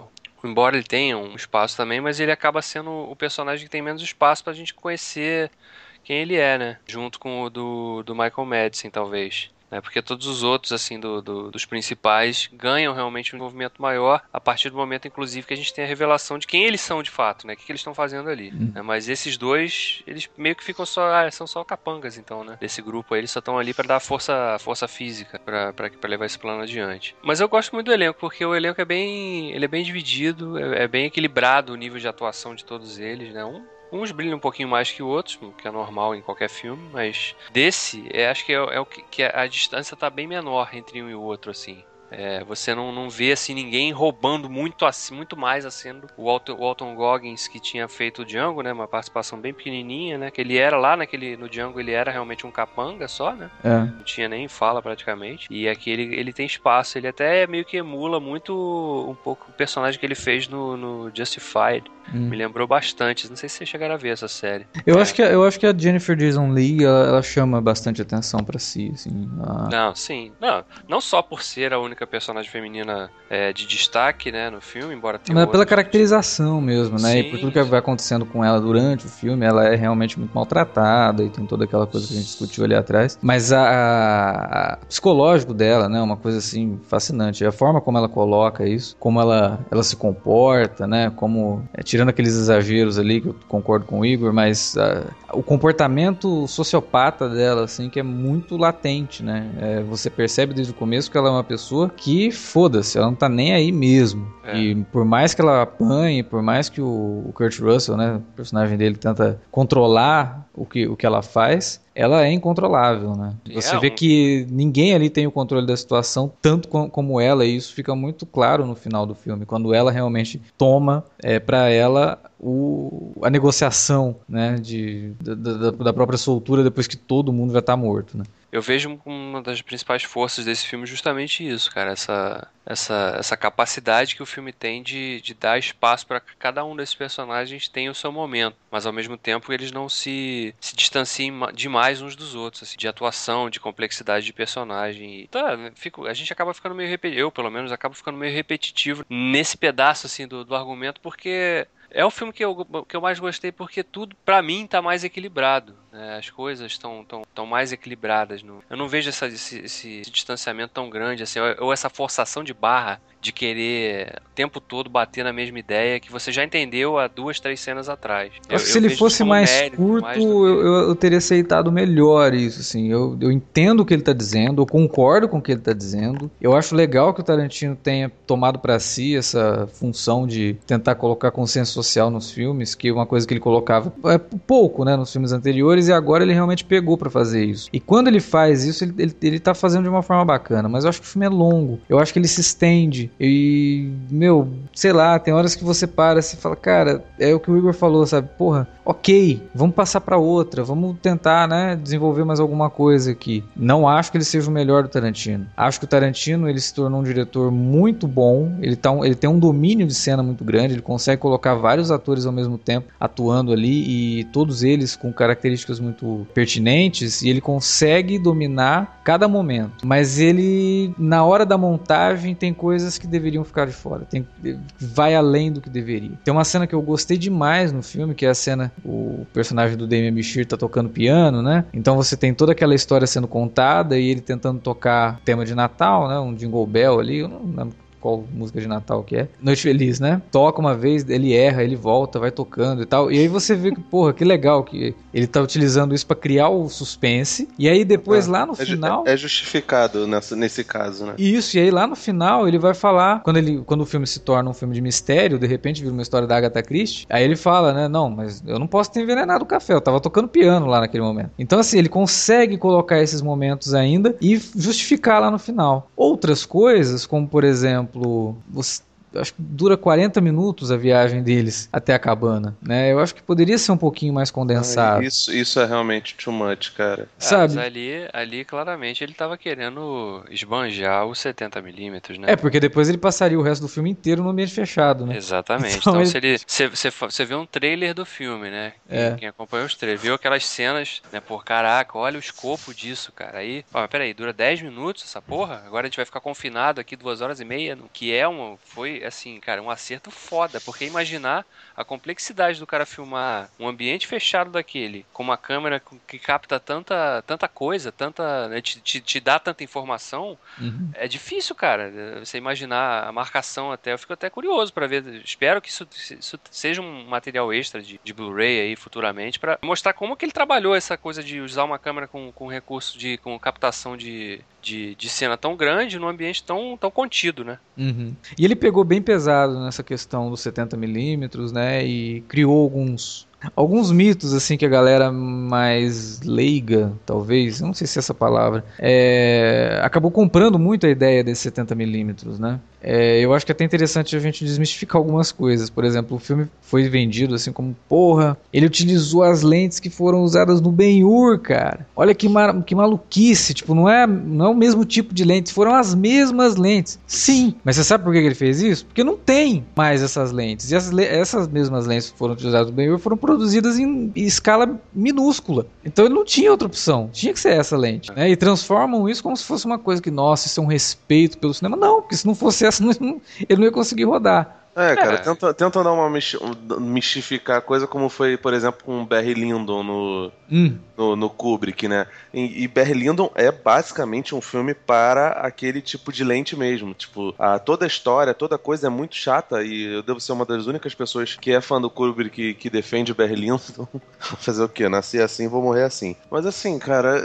o- Embora ele tenha um espaço também, mas ele acaba sendo o personagem que tem menos espaço pra gente conhecer quem ele é, né? Junto com o do, do Michael Madison, talvez. Né? Porque todos os outros, assim, do, do- dos principais, ganham realmente um envolvimento maior a partir do momento, inclusive, que a gente tem a revelação de quem eles são de fato, né? O que, que eles estão fazendo ali. né? Mas esses dois, eles meio que ficam só. ah, são só capangas, então, né? Desse grupo aí, eles só estão ali pra dar força, força física pra levar esse plano adiante. Mas eu gosto muito do elenco, porque o elenco é bem. Ele é bem dividido, é, é bem equilibrado o nível de atuação de todos eles, né? Um, Uns brilham um pouquinho mais que outros, que é normal em qualquer filme, mas desse, é, acho que é, é o que, que a distância tá bem menor entre um e o outro, assim. É, você não, não vê assim ninguém roubando muito assim, muito mais sendo o Walton, Walton Goggins que tinha feito o Django, né, uma participação bem pequenininha, né, que ele era lá naquele no Django ele era realmente um capanga só, né, É. não tinha nem fala praticamente. E aqui ele, ele tem espaço, ele até meio que emula muito um pouco o personagem que ele fez no, no Justified. Hum. Me lembrou bastante. Não sei se vocês chegaram a ver essa série. Eu, É. acho que, a- eu acho que a Jennifer Jason Leigh, ela, ela chama bastante atenção pra si, assim. a- Não, sim. Não, não só por ser a única única personagem feminina é, de destaque, né, no filme, embora tenha Mas é pela caracterização mesmo, né? e Sim, por tudo que vai acontecendo com ela durante o filme, ela é realmente muito maltratada e tem toda aquela coisa que a gente discutiu ali atrás. Mas a, a- a- psicológico dela, né? Uma coisa assim fascinante. A forma como ela coloca isso, como ela, ela se comporta, né? Como é, tirando aqueles exageros ali que eu concordo com o Igor, mas ah, o comportamento sociopata dela, assim, que é muito latente, né? É, você percebe desde o começo que ela é uma pessoa que foda-se, ela não tá nem aí mesmo. É. E por mais que ela apanhe, por mais que o, Kurt Russell, né, o personagem dele, tenta controlar o que, o que ela faz, ela é incontrolável, né? E Você é vê um- que ninguém ali tem o controle da situação, tanto com- como ela, e isso fica muito claro no final do filme, quando ela realmente toma é, para ela o, a negociação, né, de, da, da- da própria soltura depois que todo mundo já tá morto, né? Eu vejo uma das principais forças desse filme justamente isso, cara. Essa, essa, essa capacidade que o filme tem de, de dar espaço para cada um desses personagens tenha o seu momento. Mas ao mesmo tempo eles não se, se distanciem ma- demais uns dos outros, assim, de atuação, de complexidade de personagem. Tá, fico, a gente acaba ficando meio repetitivo, eu pelo menos acabo ficando meio repetitivo nesse pedaço assim do, do argumento, porque é o filme que eu, que eu mais gostei porque tudo, pra mim, tá mais equilibrado. Né? As coisas estão tão, tão mais equilibradas. No, eu não vejo essa, esse, esse distanciamento tão grande, assim, ou, ou essa forçação de barra de querer o tempo todo bater na mesma ideia que você já entendeu há duas, três cenas atrás. Eu se ele vejo fosse mais mérito, curto, mais do eu, eu, eu teria aceitado melhor isso, assim. Eu, eu entendo o que ele tá dizendo, eu concordo com o que ele tá dizendo. Eu acho legal que o Tarantino tenha tomado pra si essa função de tentar colocar consenso social nos filmes, que é uma coisa que ele colocava é, pouco, né, nos filmes anteriores, e agora ele realmente pegou pra fazer isso. E quando ele faz isso, ele, ele, ele tá fazendo de uma forma bacana, mas eu acho que o filme é longo. Eu acho que ele se estende. E, meu, sei lá, tem horas que você para e fala, cara, é o que o Igor falou, sabe? Porra, ok, vamos passar pra outra, vamos tentar, né, desenvolver mais alguma coisa aqui. Não acho que ele seja o melhor do Tarantino. Acho que o Tarantino, ele se tornou um diretor muito bom, ele, tá um- ele tem um domínio de cena muito grande, ele consegue colocar vários atores ao mesmo tempo atuando ali e todos eles com características muito pertinentes e ele consegue dominar cada momento. Mas ele, na hora da montagem, tem coisas que deveriam ficar de fora. Tem, vai além do que deveria. Tem uma cena que eu gostei demais no filme, que é a cena o personagem do Damien Bichir tá tocando piano, né? Então você tem toda aquela história sendo contada e ele tentando tocar tema de Natal, né? Um Jingle Bell ali, eu não lembro qual música de Natal que é. Noite Feliz, né? Toca uma vez, ele erra, ele volta, vai tocando e tal. E aí você vê que, porra, que legal que ele tá utilizando isso pra criar o suspense. E aí depois É, lá no é final... É, justificado nessa, nesse caso, né? Isso, e aí lá no final ele vai falar, quando, ele, quando o filme se torna um filme de mistério, de repente vira uma história da Agatha Christie, aí ele fala, né, não, mas eu não posso ter envenenado o café, eu tava tocando piano lá naquele momento. Então assim, ele consegue colocar esses momentos ainda e justificar lá no final. Outras coisas, como por exemplo, você acho que dura 40 minutos a viagem deles até a cabana, né? Eu acho que poderia ser um pouquinho mais condensado. Ah, Isso, isso é realmente too much, cara. Ah, sabe? mas ali, ali, claramente, ele tava querendo esbanjar os 70mm, né? É, porque depois ele passaria o resto do filme inteiro no ambiente fechado, né? Exatamente. Então Então, ele- se ele. Você, você, fa- você vê um trailer do filme, né? Quem, É. quem acompanhou os trailers, viu aquelas cenas, né? Por caraca, olha o escopo disso, cara. Aí, ó, mas peraí, dura 10 minutos essa porra? Agora a gente vai ficar confinado aqui duas horas e meia, no que é um. Foi, assim, cara, um acerto foda. Porque imaginar a complexidade do cara filmar um ambiente fechado daquele, com uma câmera que capta tanta, tanta coisa, tanta. né, te, te, te dá tanta informação. Uhum. É difícil, cara, você imaginar a marcação até. Eu fico até curioso pra ver. Espero que isso, isso seja um material extra de, de Blu-ray aí futuramente pra mostrar como que ele trabalhou essa coisa de usar uma câmera com, com recurso de com captação de, de, de cena tão grande num ambiente tão, tão contido, né? Uhum. E ele pegou bem pesado nessa questão dos 70mm, né? E criou alguns alguns mitos assim que a galera mais leiga, talvez, não sei se é essa palavra, é, acabou comprando muito a ideia desses 70mm, né? É, eu acho que é até interessante a gente desmistificar algumas coisas. Por exemplo, o filme foi vendido assim como, porra, ele utilizou as lentes que foram usadas no Ben-Hur, cara. Olha que, que maluquice, tipo, não é, não é o mesmo tipo de lentes, foram as mesmas lentes. Sim, mas você sabe por que ele fez isso? Porque não tem mais essas lentes. E essas, essas mesmas lentes que foram utilizadas no Ben-Hur foram produzidas em escala minúscula. Então ele não tinha outra opção. Tinha que ser essa lente. Né? E transformam isso como se fosse uma coisa que, nossa, isso é um respeito pelo cinema. Não, porque se não fosse essa, ele não ia conseguir rodar. É, cara, É. tenta, tenta dar uma misti- mistificar a coisa como foi, por exemplo, com o Barry Lyndon no, Hum, no, no Kubrick, né? E, e Barry Lyndon é basicamente um filme para aquele tipo de lente mesmo. Tipo, a, toda a história, toda coisa é muito chata e eu devo ser uma das únicas pessoas que é fã do Kubrick que, que defende Barry Lyndon. Fazer o quê? Nasci assim, vou morrer assim. Mas assim, cara,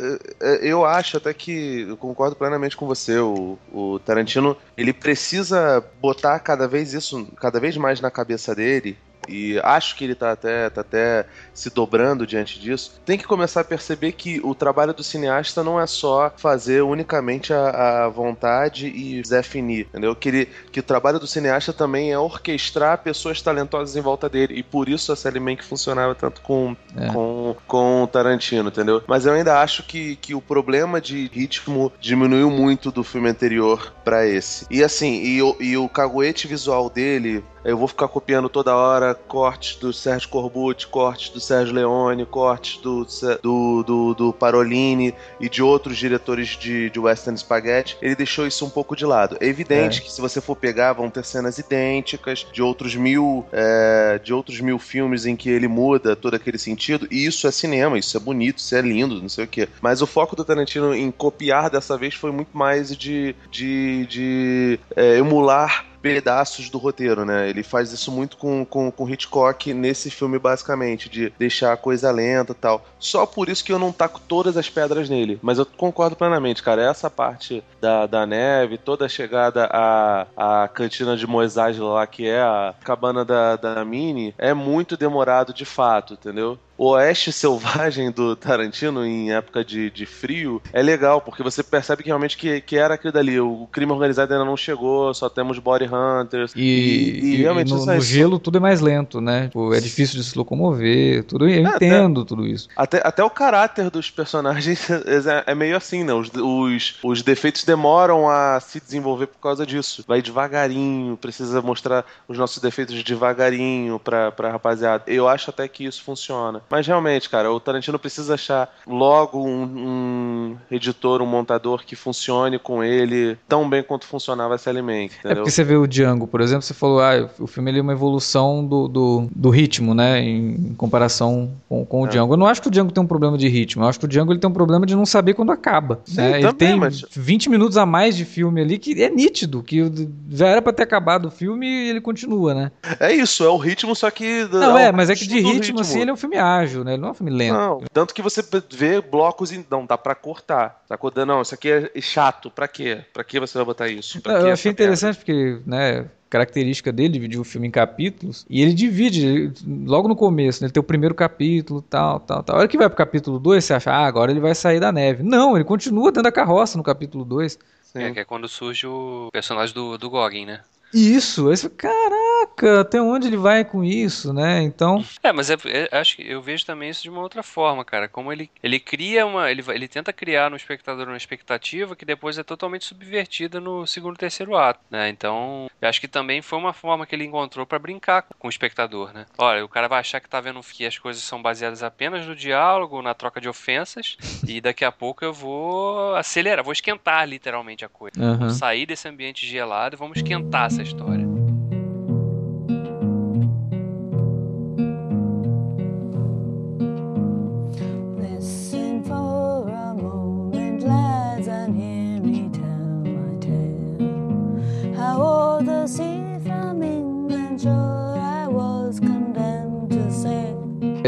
é- é- eu acho até que eu concordo plenamente com você. O, o Tarantino, ele precisa botar cada vez isso, cada vez mais na cabeça dele e acho que ele tá até, tá até se dobrando diante disso, tem que começar a perceber que o trabalho do cineasta não é só fazer unicamente a, a vontade e definir, entendeu? Que, ele, que o trabalho do cineasta também é orquestrar pessoas talentosas em volta dele, e por isso a Sally Mank funcionava tanto com, É. com, com o Tarantino, entendeu? Mas eu ainda acho que, que o problema de ritmo diminuiu muito do filme anterior pra esse. E assim, e, e o caguete visual dele eu vou ficar copiando toda hora cortes do Sérgio Corbucci, cortes do Sérgio Leone, cortes do, do, do, do Parolini e de outros diretores de, de Western Spaghetti. Ele deixou isso um pouco de lado. É evidente que se você for pegar, vão ter cenas idênticas de outros mil é, de outros mil filmes em que ele muda todo aquele sentido. E isso é cinema, isso é bonito, isso é lindo, não sei o quê. Mas o foco do Tarantino em copiar dessa vez foi muito mais de, de, de é, emular pedaços do roteiro, né? Ele faz isso muito com, com, com Hitchcock nesse filme, basicamente, de deixar a coisa lenta tal. Só por isso que eu não taco todas as pedras nele. Mas eu concordo plenamente, cara. Essa parte da, da neve, toda a chegada à, à cantina de Moisés lá, que é a cabana da, da Mini, é muito demorado de fato, entendeu? O Oeste Selvagem do Tarantino, em época de, de frio, é legal, porque você percebe que realmente que, que era aquilo dali. O crime organizado ainda não chegou, só temos body hunters. E, e- realmente e no, isso é- no gelo tudo é mais lento, né? Tipo, é difícil de se locomover, tudo. Eu É, entendo tudo isso. Até, até o caráter dos personagens é, é meio assim, né? Os, os, os defeitos demoram a se desenvolver por causa disso. Vai devagarinho, precisa mostrar os nossos defeitos devagarinho pra, pra rapaziada. Eu acho até que isso funciona. Mas realmente, cara, o Tarantino precisa achar logo um, um editor, um montador que funcione com ele tão bem quanto funcionava Sally Mank, É porque você vê o Django, por exemplo, você falou, ah, o filme ele é uma evolução do, do, do ritmo, né? Em comparação com, com o É. Django. Eu não acho que o Django tem um problema de ritmo, eu acho que o Django ele tem um problema de não saber quando acaba. Sim, né? Ele também, tem mas- 20 minutos a mais de filme ali que é nítido, que já era pra ter acabado o filme e ele continua, né? É isso, é o ritmo, só que. Não, o é, mas é que de ritmo ritmo, assim, ele é um filme ágil, né? Ele não é um filme lento. Não, tanto que você vê blocos e não dá pra cortar. Tá cortando, não, isso aqui é chato, pra quê? Pra que você vai botar isso? Pra Não, que eu achei interessante porque, né, característica dele, dividir o filme em capítulos, e ele divide logo no começo, né, ele tem o primeiro capítulo, tal, tal, tal. A hora que vai pro capítulo 2, você acha, ah, agora ele vai sair da neve. Não, ele continua dentro da carroça no capítulo 2. Sim. É, que é quando merda? o personagem do, do Goggin, né? Isso, aí você fala, caraca, até onde ele vai com isso, né? Então, É, mas é, é- acho que eu vejo também isso de uma outra forma, cara. Como ele, ele cria uma. Ele, ele tenta criar no espectador uma expectativa que depois é totalmente subvertida no segundo e terceiro ato, né? Então, eu acho que também foi uma forma que ele encontrou pra brincar com o espectador, né? Olha, o cara vai achar que tá vendo que as coisas são baseadas apenas no diálogo, na troca de ofensas, e daqui a pouco eu vou acelerar, vou esquentar literalmente a coisa. aham. Vamos sair desse ambiente gelado e vamos esquentar essa história.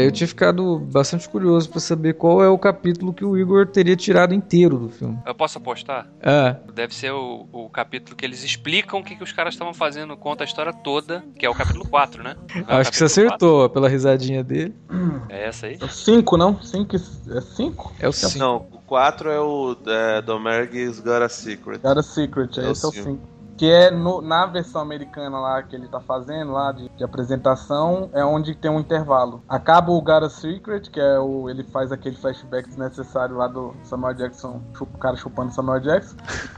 eu tinha ficado bastante curioso para saber qual é o capítulo que o Igor teria tirado inteiro do filme. Eu posso apostar? É. Deve ser o, o capítulo que eles explicam o que, que os caras estavam fazendo, conta a história toda, que é o capítulo 4, né? É Acho que você acertou pela risadinha dele. É essa aí? 5, não? 5? É 5? É o 5. É é então, não, o 4 é o é, Domergues Got a Secret. Got a Secret, é, é esse é o 5. Que é no- na versão americana lá que ele tá fazendo, lá de, de apresentação, é onde tem um intervalo. Acaba o Got a Secret, que é o. Ele faz aquele flashback desnecessário lá do Samuel Jackson, chu- o cara chupando Samuel Jackson.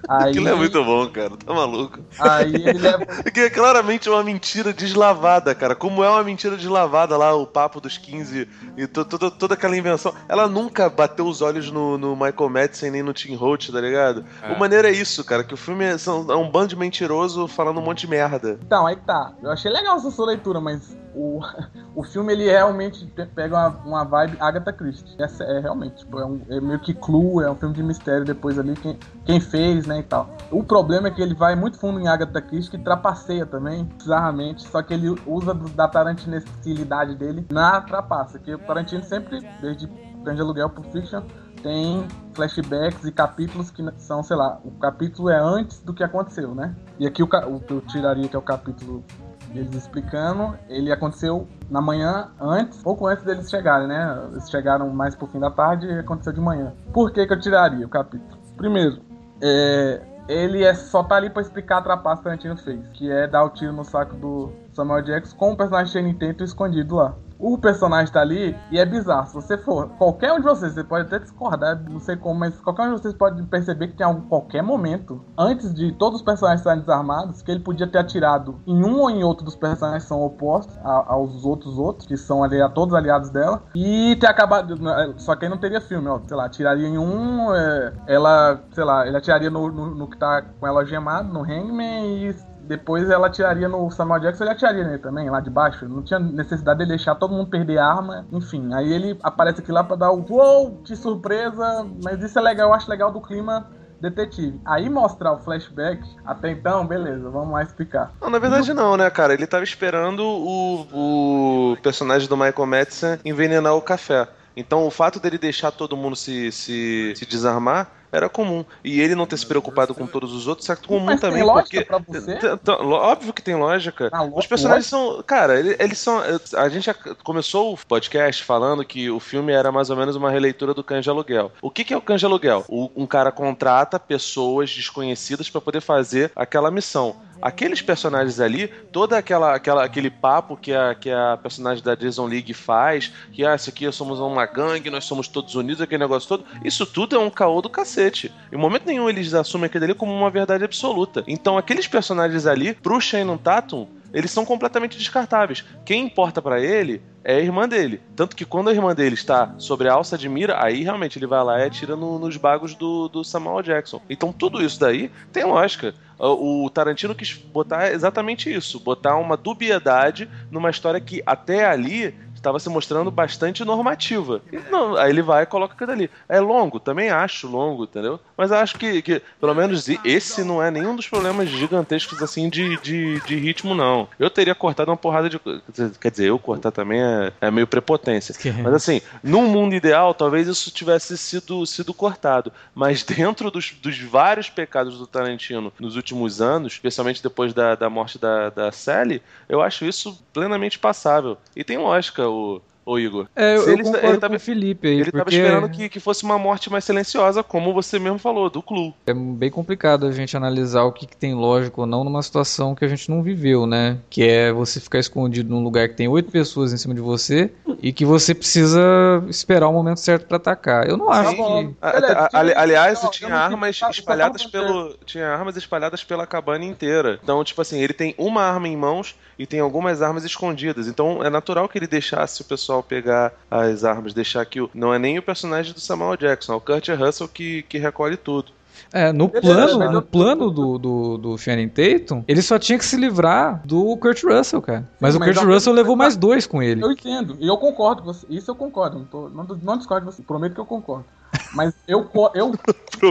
Aí, Aquilo é muito bom, cara. Tá maluco? aí ele leva. Que é claramente uma mentira deslavada, cara. Como é uma mentira deslavada lá, o papo dos 15 e to- to- toda aquela invenção. Ela nunca bateu os olhos no, no Michael Madsen nem no Tim Holt, tá ligado? É. O maneiro é isso, cara, que o filme é, são- é um bando de mentiroso falando um monte de merda. Então, aí tá. Eu achei legal essa sua leitura, mas o, o filme ele realmente pe- pega uma, uma vibe Agatha Christie. Essa é realmente, tipo, é, um, é meio que clue, é um filme de mistério depois ali, quem, quem fez, né, e tal. O problema é que ele vai muito fundo em Agatha Christie, que trapaceia também, bizarramente, só que ele usa da tarantinilidade dele na trapaça, que o Tarantino sempre, desde Grande Aluguel Pulp Fiction, tem flashbacks e capítulos que são, sei lá, o capítulo é antes do que aconteceu, né? E aqui o, o que eu tiraria, que é o capítulo deles explicando, ele aconteceu na manhã antes, pouco antes deles chegarem, né? Eles chegaram mais pro fim da tarde e aconteceu de manhã. Por que, que eu tiraria o capítulo? Primeiro, é, ele é, só tá ali pra explicar a trapaça que o Tarantino fez, que é dar o tiro no saco do Samuel Jackson com o personagem Channing escondido lá. O personagem tá ali e é bizarro. Se você for, qualquer um de vocês, você pode até discordar, não sei como, mas qualquer um de vocês pode perceber que tem algum, qualquer momento, antes de todos os personagens estarem desarmados, que ele podia ter atirado em um ou em outro dos personagens que são opostos a- aos outros outros, que são ali, a todos aliados dela, e ter acabado. Só que aí não teria filme, ó. Sei lá, atiraria em um, é, ela, sei lá, ele atiraria no, no, no que tá com ela algemado, no Hangman, e depois ela atiraria no Samuel Jackson, ele atiraria nele também, lá de baixo. Não tinha necessidade de deixar todo mundo perder arma. Enfim, aí ele aparece aqui lá pra dar o uou, que surpresa. Mas isso é legal, eu acho legal do clima detetive. Aí mostrar o flashback, até então, beleza, vamos lá explicar. Não, na verdade não, né, cara? Ele tava esperando o, o personagem do Michael Madsen envenenar o café. Então o fato dele deixar todo mundo se, se, se desarmar era comum. E ele não ter se preocupado com todos os outros é comum Mas tem também, lógica porque. pra você? Óbvio que tem lógica. Ah, Os personagens são. Cara, ele- eles são. A gente já começou o podcast falando que o filme era mais ou menos uma releitura do Cães de Aluguel. O que, que é o Cães de Aluguel? O- um cara contrata pessoas desconhecidas para poder fazer aquela missão. Aqueles personagens ali, toda aquela, aquela aquele papo que a, que a personagem da Jason League faz, que ah, isso aqui somos uma gangue, nós somos todos unidos, aquele negócio todo, isso tudo é um caô do cacete. Em momento nenhum eles assumem aquilo ali como uma verdade absoluta. Então aqueles personagens ali, pro Shannon Tatum, eles são completamente descartáveis. Quem importa pra ele é a irmã dele. Tanto que quando a irmã dele está sobre a alça de mira, aí realmente ele vai lá e atira no- nos bagos do, do Samuel Jackson. Então tudo isso daí tem lógica. O Tarantino quis botar exatamente isso, botar uma dubiedade numa história que até ali estava se mostrando bastante normativa. E não, aí ele vai e coloca aquilo ali. É longo, também acho longo, entendeu? Mas acho que, que pelo menos esse não é nenhum dos problemas gigantescos assim de, de, de ritmo, não. Eu teria cortado uma porrada de. Quer dizer, eu cortar também é, é meio prepotência. Mas assim, num mundo ideal, talvez isso tivesse sido, sido cortado. Mas dentro dos, dos vários pecados do Tarantino nos últimos anos, especialmente depois da, da morte da, da Sally, eu acho isso plenamente passável. E tem lógica, o, o Igor. É, eu, Se eu ele- concordo ele tava- com o Felipe aí, Ele tava porque esperando que, que fosse uma morte mais silenciosa, como você mesmo falou, do Clue. é bem complicado a gente analisar o que, que tem lógico ou não numa situação que a gente não viveu, né? Que é você ficar escondido num lugar que tem oito pessoas em cima de você e que você precisa esperar o momento certo pra atacar. Eu não acho Tá bom. que... A- a- ali- aliás, não, tinha armas tá- só espalhadas tá pelo. Tinha armas espalhadas pela cabana inteira. Então, tipo assim, ele tem uma arma em mãos e tem algumas armas escondidas. Então é natural que ele deixasse o pessoal pegar as armas, deixar que o. Não é nem o personagem do Samuel Jackson, é o Kurt Russell que, que recolhe tudo. É, no plano, no plano do, do, do Channing Tatum, ele só tinha que se livrar do Kurt Russell, cara. Mas Sim, o mas Kurt Russell levou mais dois com ele. Eu entendo, e eu concordo com você. Isso eu concordo, não, tô, não, não discordo de você, prometo que eu concordo. Mas eu, co- eu,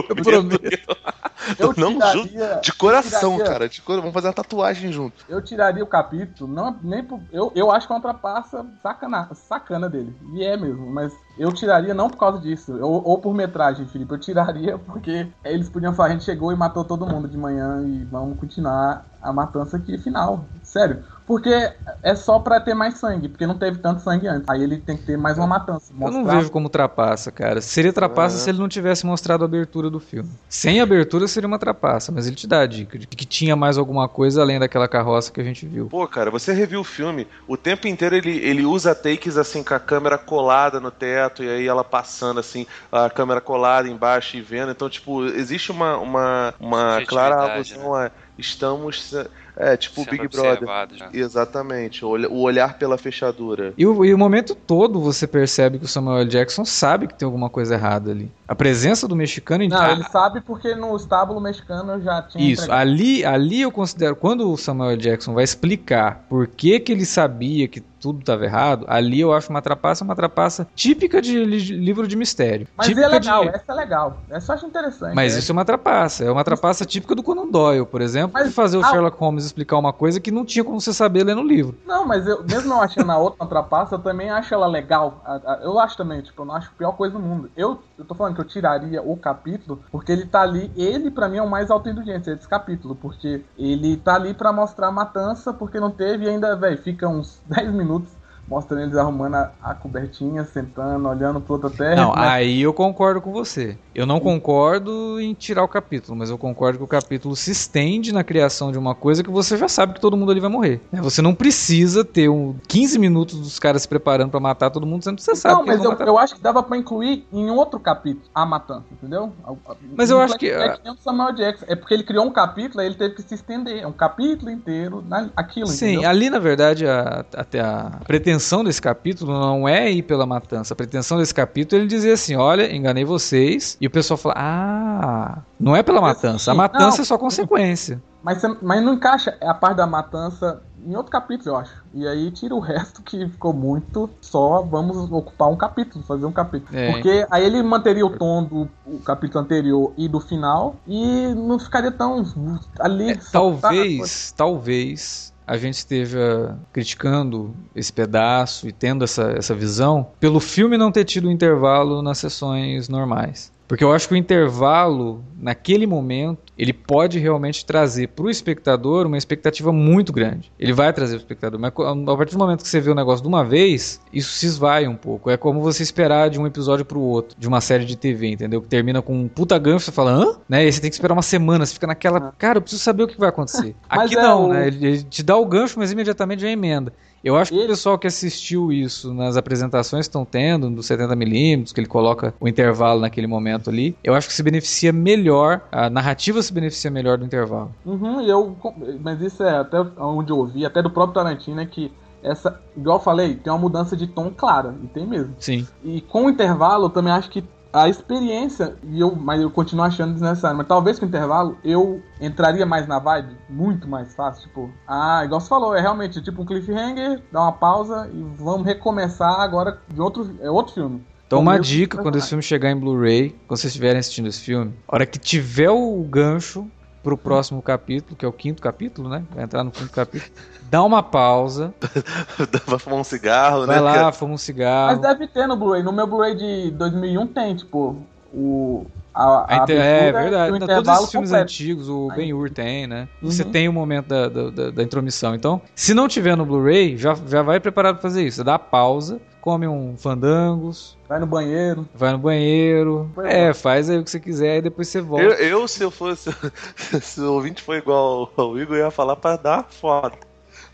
eu Não, tiraria, De coração, eu tiraria- cara. De cor... Vamos fazer uma tatuagem junto. Eu tiraria o capítulo, não, nem por, eu, eu acho que é uma trapaça sacana, sacana dele. E é mesmo, mas Eu tiraria não por causa disso, ou, ou por metragem, Felipe. Eu tiraria porque eles podiam falar, a gente chegou e matou todo mundo de manhã e vamos continuar a matança aqui final. Sério. Porque é só pra ter mais sangue, porque não teve tanto sangue antes. Aí ele tem que ter mais uma matança. Eu não mostrar- vejo como trapaça, cara. Seria trapaça É. se ele não tivesse mostrado a abertura do filme. Sem abertura seria uma trapaça, mas ele te dá a dica de que tinha mais alguma coisa além daquela carroça que a gente viu. Pô, cara, você reviu o filme, o tempo inteiro ele, ele usa takes assim com a câmera colada no teto e aí ela passando assim, a câmera colada embaixo e vendo. Então, tipo, existe uma, uma, uma clara Objetividade, alusão a estamos. É, tipo o Big Brother. né? Exatamente, o olha- o olhar pela fechadura. E o, e o momento todo você percebe que o Samuel. Jackson sabe que tem alguma coisa errada ali. A presença do mexicano Não, ele sabe porque no estábulo mexicano eu já tinha. Isso, entregado. ali, ali eu considero. Quando o Samuel. Jackson vai explicar por que, que ele sabia que tudo estava errado, ali eu acho uma trapaça, uma trapaça típica de li- livro de mistério. Mas típica é legal, de- essa é legal. Essa eu acho interessante. Mas é. isso é uma trapaça. É uma trapaça típica do Conan Doyle, por exemplo, Mas- de fazer o ah, Sherlock Holmes explicar uma coisa que não tinha como você saber lendo o livro. Não, mas eu, mesmo não achando a outra uma trapaça, eu também acho ela legal. Eu acho também, tipo, eu não acho a pior coisa do mundo. Eu, eu tô falando que eu tiraria o capítulo, porque ele tá ali, ele pra mim é o mais autoindulgente desse capítulo, porque ele tá ali pra mostrar a matança, porque não teve e ainda, velho, fica uns 10 minutos لطف mostrando eles arrumando a, a cobertinha, sentando, olhando pro outra terra. Não, mas- aí eu concordo com você. Eu não concordo em tirar o capítulo, mas eu concordo que o capítulo se estende na criação de uma coisa que você já sabe que todo mundo ali vai morrer. né? Você não precisa ter um 15 minutos dos caras se preparando pra matar todo mundo, sendo que você sabe Não, que mas eu, matar. eu acho que dava pra incluir em outro capítulo a matança, entendeu? Mas eu acho que- flashback tem o Samuel Jackson. É porque ele criou um capítulo, aí ele teve que se estender. É um capítulo inteiro na, aquilo, Sim, entendeu? ali na verdade a, até a pretensão desse capítulo não é ir pela matança. A pretensão desse capítulo é ele dizer assim: olha, enganei vocês. E o pessoal fala: ah, não é pela matança. A matança não. é só consequência. Mas, mas não encaixa a parte da matança em outro capítulo, eu acho. E aí tira o resto que ficou muito só vamos ocupar um capítulo, fazer um capítulo. É. Porque aí ele manteria o tom do o capítulo anterior e do final e não ficaria tão ali. É, só tá- talvez, talvez a gente esteja criticando esse pedaço e tendo essa, essa visão pelo filme não ter tido um intervalo nas sessões normais. Porque eu acho que o intervalo, naquele momento, ele pode realmente trazer para o espectador uma expectativa muito grande. Ele vai trazer o espectador, mas a partir do momento que você vê o negócio de uma vez, isso se esvai um pouco. É como você esperar de um episódio para o outro, de uma série de TV, entendeu? Que termina com um puta gancho, você fala, hã? Né? E você tem que esperar uma semana, você fica naquela, cara, eu preciso saber o que vai acontecer. Aqui é não, o- né? Ele, te dá o gancho, mas imediatamente a emenda. Eu acho que o Ele- pessoal que assistiu isso nas apresentações que estão tendo, dos 70mm, que ele coloca o intervalo naquele momento ali, eu acho que se beneficia melhor, a narrativa se beneficia melhor do intervalo. Uhum, e eu, mas isso é até onde eu ouvi, até do próprio Tarantino, é que essa, igual eu falei, tem uma mudança de tom clara, e tem mesmo. Sim. E com o intervalo, eu também acho que a experiência, e eu, mas eu continuo achando desnecessário, mas talvez com o intervalo eu entraria mais na vibe, muito mais fácil, tipo, ah, igual você falou, é realmente tipo um cliffhanger, dá uma pausa e vamos recomeçar agora de outro, é outro filme. Então, Com uma dica quando esse filme chegar em Blu-ray, quando vocês estiverem assistindo esse filme, a hora que tiver o gancho pro próximo capítulo, que é o quinto capítulo, né? Vai entrar no quinto capítulo. Dá uma pausa, Vai fumar um cigarro, vai né? lá, cara? fuma um Mas cigarro. deve ter no Blu-ray, no meu Blu-ray de 2001 tem, tipo, o... A, A a inter- é verdade. Não, todos esses filmes completo. antigos, o Aí- Ben-Hur tem, né? Você Uhum. tem o momento da, da, da- da intromissão. Então, se não tiver no Blu-ray, já, já vai preparado pra fazer isso. Você dá pausa, come um fandangos, Vai no banheiro. vai no banheiro. É, mal. faz aí o que você quiser e depois você volta. Eu, eu, se eu fosse. se o ouvinte for igual ao Igor, eu ia falar pra dar foto.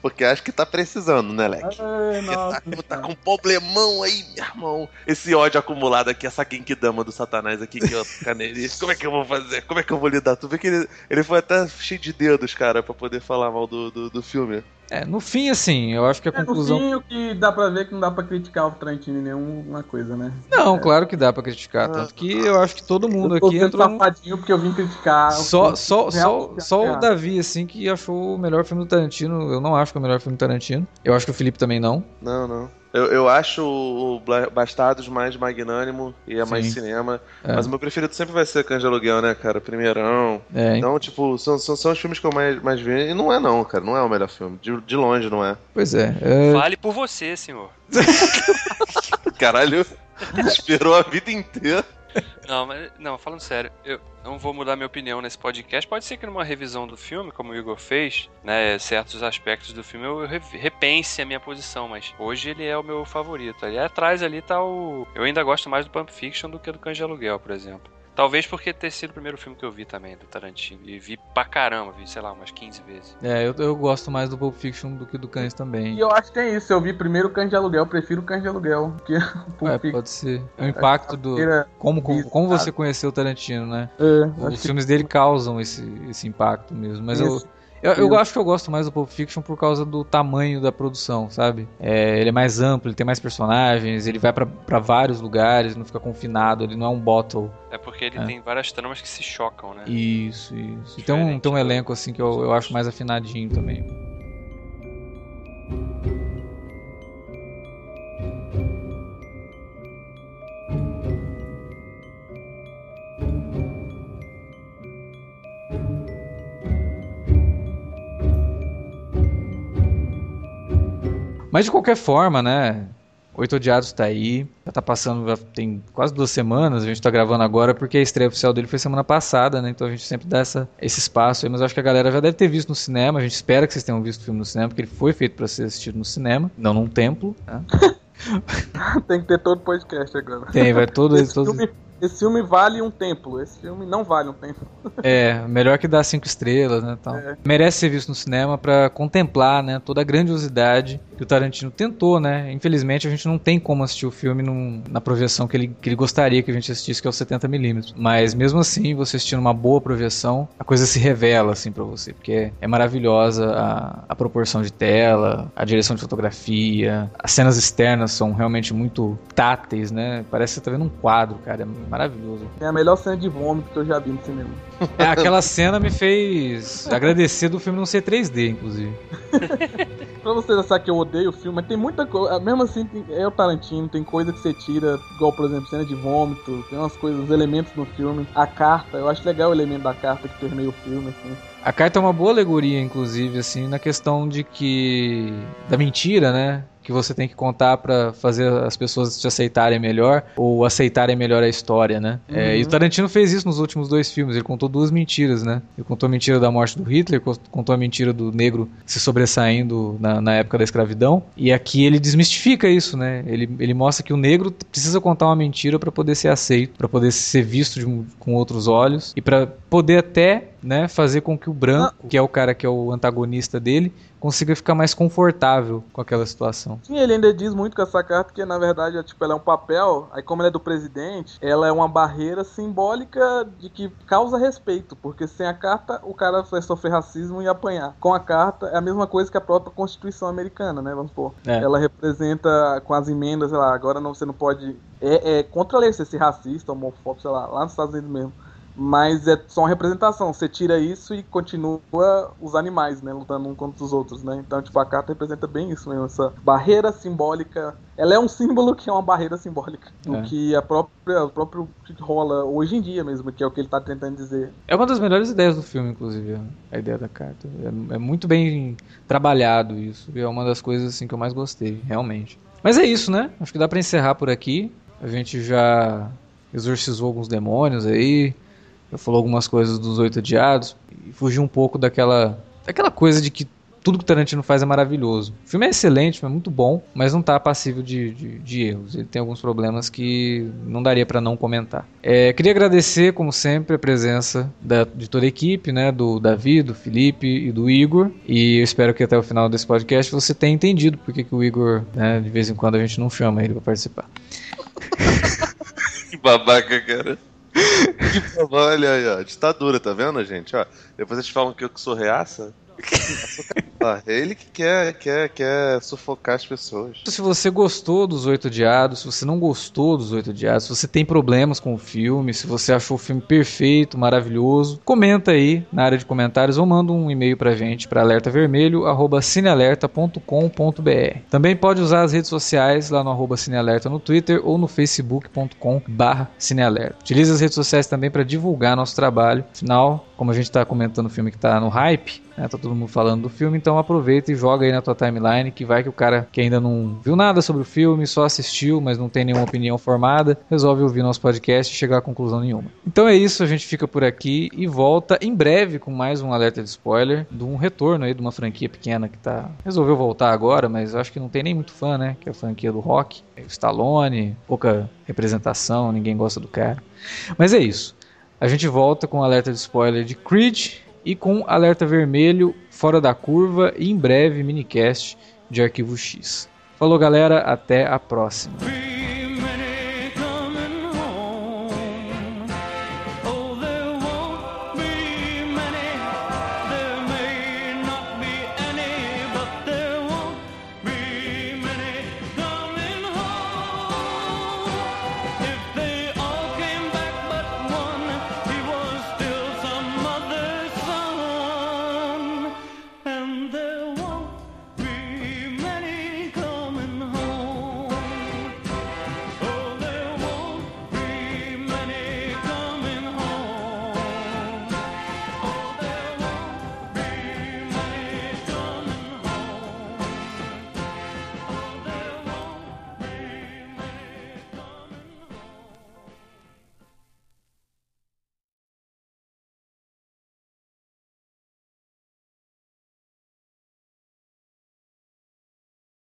Porque acho que tá precisando, né, Leque? Ai, nossa, Tá, tá com um problemão aí, meu irmão. Esse ódio acumulado aqui, essa Genkidama do Satanás aqui que eu canelei. Como é que eu vou fazer? Como é que eu vou lidar? Tu vê que ele, ele foi até cheio de dedos, cara, pra poder falar mal do, do, do filme. É, no fim, assim, eu acho que a É, no conclusão. fim, o que dá pra ver é que não dá pra criticar o Tarantino em nenhuma coisa, né? Não, claro que dá pra criticar. Tanto que eu acho que todo mundo eu tô aqui entrou. safadinho porque eu vim criticar. o Só, só, só, só o real. Davi, assim, que achou o melhor filme do Tarantino. Eu não acho que é o melhor filme do Tarantino. Eu acho que o Felipe também não. Não, não. Eu, eu acho o Bastardos mais magnânimo e é mais Sim. cinema. É. Mas o meu preferido sempre vai ser Cães de Aluguel, né, cara? Primeirão. É? Então, tipo, são, são, são os filmes que eu mais, mais vi. E não é, não, cara. Não é o melhor filme. De, de longe, não é. Pois é. é, Fale por você, senhor. Caralho. Esperou a vida inteira. Não, mas não, falando sério, eu não vou mudar minha opinião nesse podcast. Pode ser que numa revisão do filme, como o Igor fez, né, certos aspectos do filme eu re- repense a minha posição, mas hoje ele é o meu favorito. Ali atrás ali tá o eu ainda gosto mais do Pulp Fiction do que do Cães de Aluguel, por exemplo. Talvez porque ter sido o primeiro filme que eu vi também do Tarantino e vi pra caramba, vi sei lá umas 15 vezes. É, eu, eu gosto mais do Pulp Fiction do que do Cães também. E eu acho que tem isso. Eu vi primeiro o Cães de Aluguel, eu prefiro o Cães de Aluguel. Que o Pulp É, Fiction. pode ser. O impacto do. Como, como, como você conheceu o Tarantino, né? É, Os acho que- filmes dele causam esse, esse impacto mesmo. Mas Isso. eu, eu Isso. acho que eu gosto mais do Pulp Fiction por causa do tamanho da produção, sabe? É, ele é mais amplo, ele tem mais personagens, ele vai pra- pra vários lugares, não fica confinado, ele não é um bottle. É porque ele É. tem várias tramas que se chocam, né? Isso, isso. E tem um, tem um elenco assim que eu, eu acho mais afinadinho também. Mas de qualquer forma, né? Oito Odiados tá aí. Já tá passando, já tem quase duas semanas. A gente tá gravando agora porque a estreia oficial dele foi semana passada, né? Então a gente sempre dá essa, esse espaço aí. Mas acho que a galera já deve ter visto no cinema. A gente espera que vocês tenham visto o filme no cinema, porque ele foi feito pra ser assistido no cinema, não num templo. Né? Tem que ter todo podcast agora. Tem, vai todo Esse todo- filme, esse filme vale um templo. Esse filme não vale um templo. É, melhor que dar cinco estrelas, né, tal. É. Merece ser visto no cinema pra contemplar, né, toda a grandiosidade que o Tarantino tentou, né. Infelizmente a gente não tem como assistir o filme num- na projeção que ele, que ele gostaria que a gente assistisse, que é o 70mm. Mas mesmo assim, você assistindo uma boa projeção, a coisa se revela, assim, pra você, porque é maravilhosa a, a proporção de tela, a direção de fotografia, as cenas externas são realmente muito táteis, né. Parece que você tá vendo um quadro, cara, é maravilhoso. É a melhor cena de vômito que eu já vi no cinema. É, aquela cena me fez agradecer do filme não ser 3D, inclusive. Pra vocês achar que eu odeio o filme, mas tem muita coisa. Mesmo assim, é o Tarantino, tem coisa que você tira, igual, por exemplo, cena de vômito, tem umas coisas, os elementos no filme. A carta, eu acho legal o elemento da carta que permeia o filme, assim. A carta é uma boa alegoria, inclusive, assim, na questão de que. da mentira, né? Que você tem que contar pra fazer as pessoas te aceitarem melhor ou aceitarem melhor a história, né? É, e o Tarantino fez isso nos últimos dois filmes. Ele contou duas mentiras, né? Ele contou a mentira da morte do Hitler, contou a mentira do negro se sobressaindo na, na época da escravidão. E aqui ele desmistifica isso, né? Ele, ele mostra que o negro precisa contar uma mentira pra poder ser aceito, pra poder ser visto de com outros olhos e pra poder até né, fazer com que o branco, que é o cara que é o antagonista dele, consiga ficar mais confortável com aquela situação. Sim, ele ainda diz muito com essa carta que, na verdade, é, tipo, ela é um papel, aí como ela é do presidente, ela é uma barreira simbólica de que causa respeito, porque sem a carta o cara vai sofrer racismo e apanhar. Com a carta é a mesma coisa que a própria Constituição americana, né, vamos supor. É. Ela representa com as emendas, sei lá, agora não, você não pode... É, é contra a lei você ser racista, homofóbico, sei lá, lá nos Estados Unidos mesmo. Mas é só uma representação. Você tira isso e continua os animais, né? Lutando um contra os outros, né? Então, tipo, a carta representa bem isso mesmo. Essa barreira simbólica. Ela é um símbolo que é uma barreira simbólica. Do É. que a própria, o próprio que rola hoje em dia mesmo, que é o que ele tá tentando dizer. É uma das melhores ideias do filme, inclusive, a ideia da carta. É, é muito bem trabalhado isso. e É uma das coisas assim que eu mais gostei, realmente. Mas é isso, né? Acho que dá pra encerrar por aqui. A gente já exorcizou alguns demônios aí, já falou algumas coisas dos oito odiados e fugiu um pouco daquela daquela coisa de que tudo que o Tarantino faz é maravilhoso. O filme é excelente, é muito bom, mas não tá passível de, de, de erros. Ele tem alguns problemas que não daria pra não comentar. É, queria agradecer, como sempre, a presença da- de toda a equipe, né? Do Davi, do Felipe e do Igor. E eu espero que até o final desse podcast você tenha entendido porque que o Igor, né, de vez em quando a gente não chama ele pra participar. Que babaca, cara. Olha aí, ó. Ditadura, tá vendo, gente? Ó, depois eles falam que eu que sou reaça. Ah, ele que quer, quer, quer sufocar as pessoas. Se você gostou dos Oito Odiados, se você não gostou dos Oito Odiados, se você tem problemas com o filme, se você achou o filme perfeito, maravilhoso, comenta aí na área de comentários ou manda um e-mail pra gente para alertavermelho@cinealerta.com.br. Também pode usar as redes sociais lá no arroba cinealerta no Twitter ou no facebook.com/cinealerta. Utilize as redes sociais também para divulgar nosso trabalho. Afinal, como a gente está comentando o filme que está no hype, né, tá todo mundo falando do filme, então aproveita e joga aí na tua timeline, que vai que o cara que ainda não viu nada sobre o filme, só assistiu, mas não tem nenhuma opinião formada, resolve ouvir nosso podcast e chegar a conclusão nenhuma. Então é isso, a gente fica por aqui e volta em breve com mais um alerta de spoiler, de um retorno aí de uma franquia pequena que tá resolveu voltar agora, mas acho que não tem nem muito fã, né? Que é a franquia do rock, o Stallone, pouca representação, ninguém gosta do cara. Mas é isso. A gente volta com alerta de spoiler de Creed e com alerta vermelho fora da curva e em breve minicast de Arquivo X. Falou galera, até a próxima.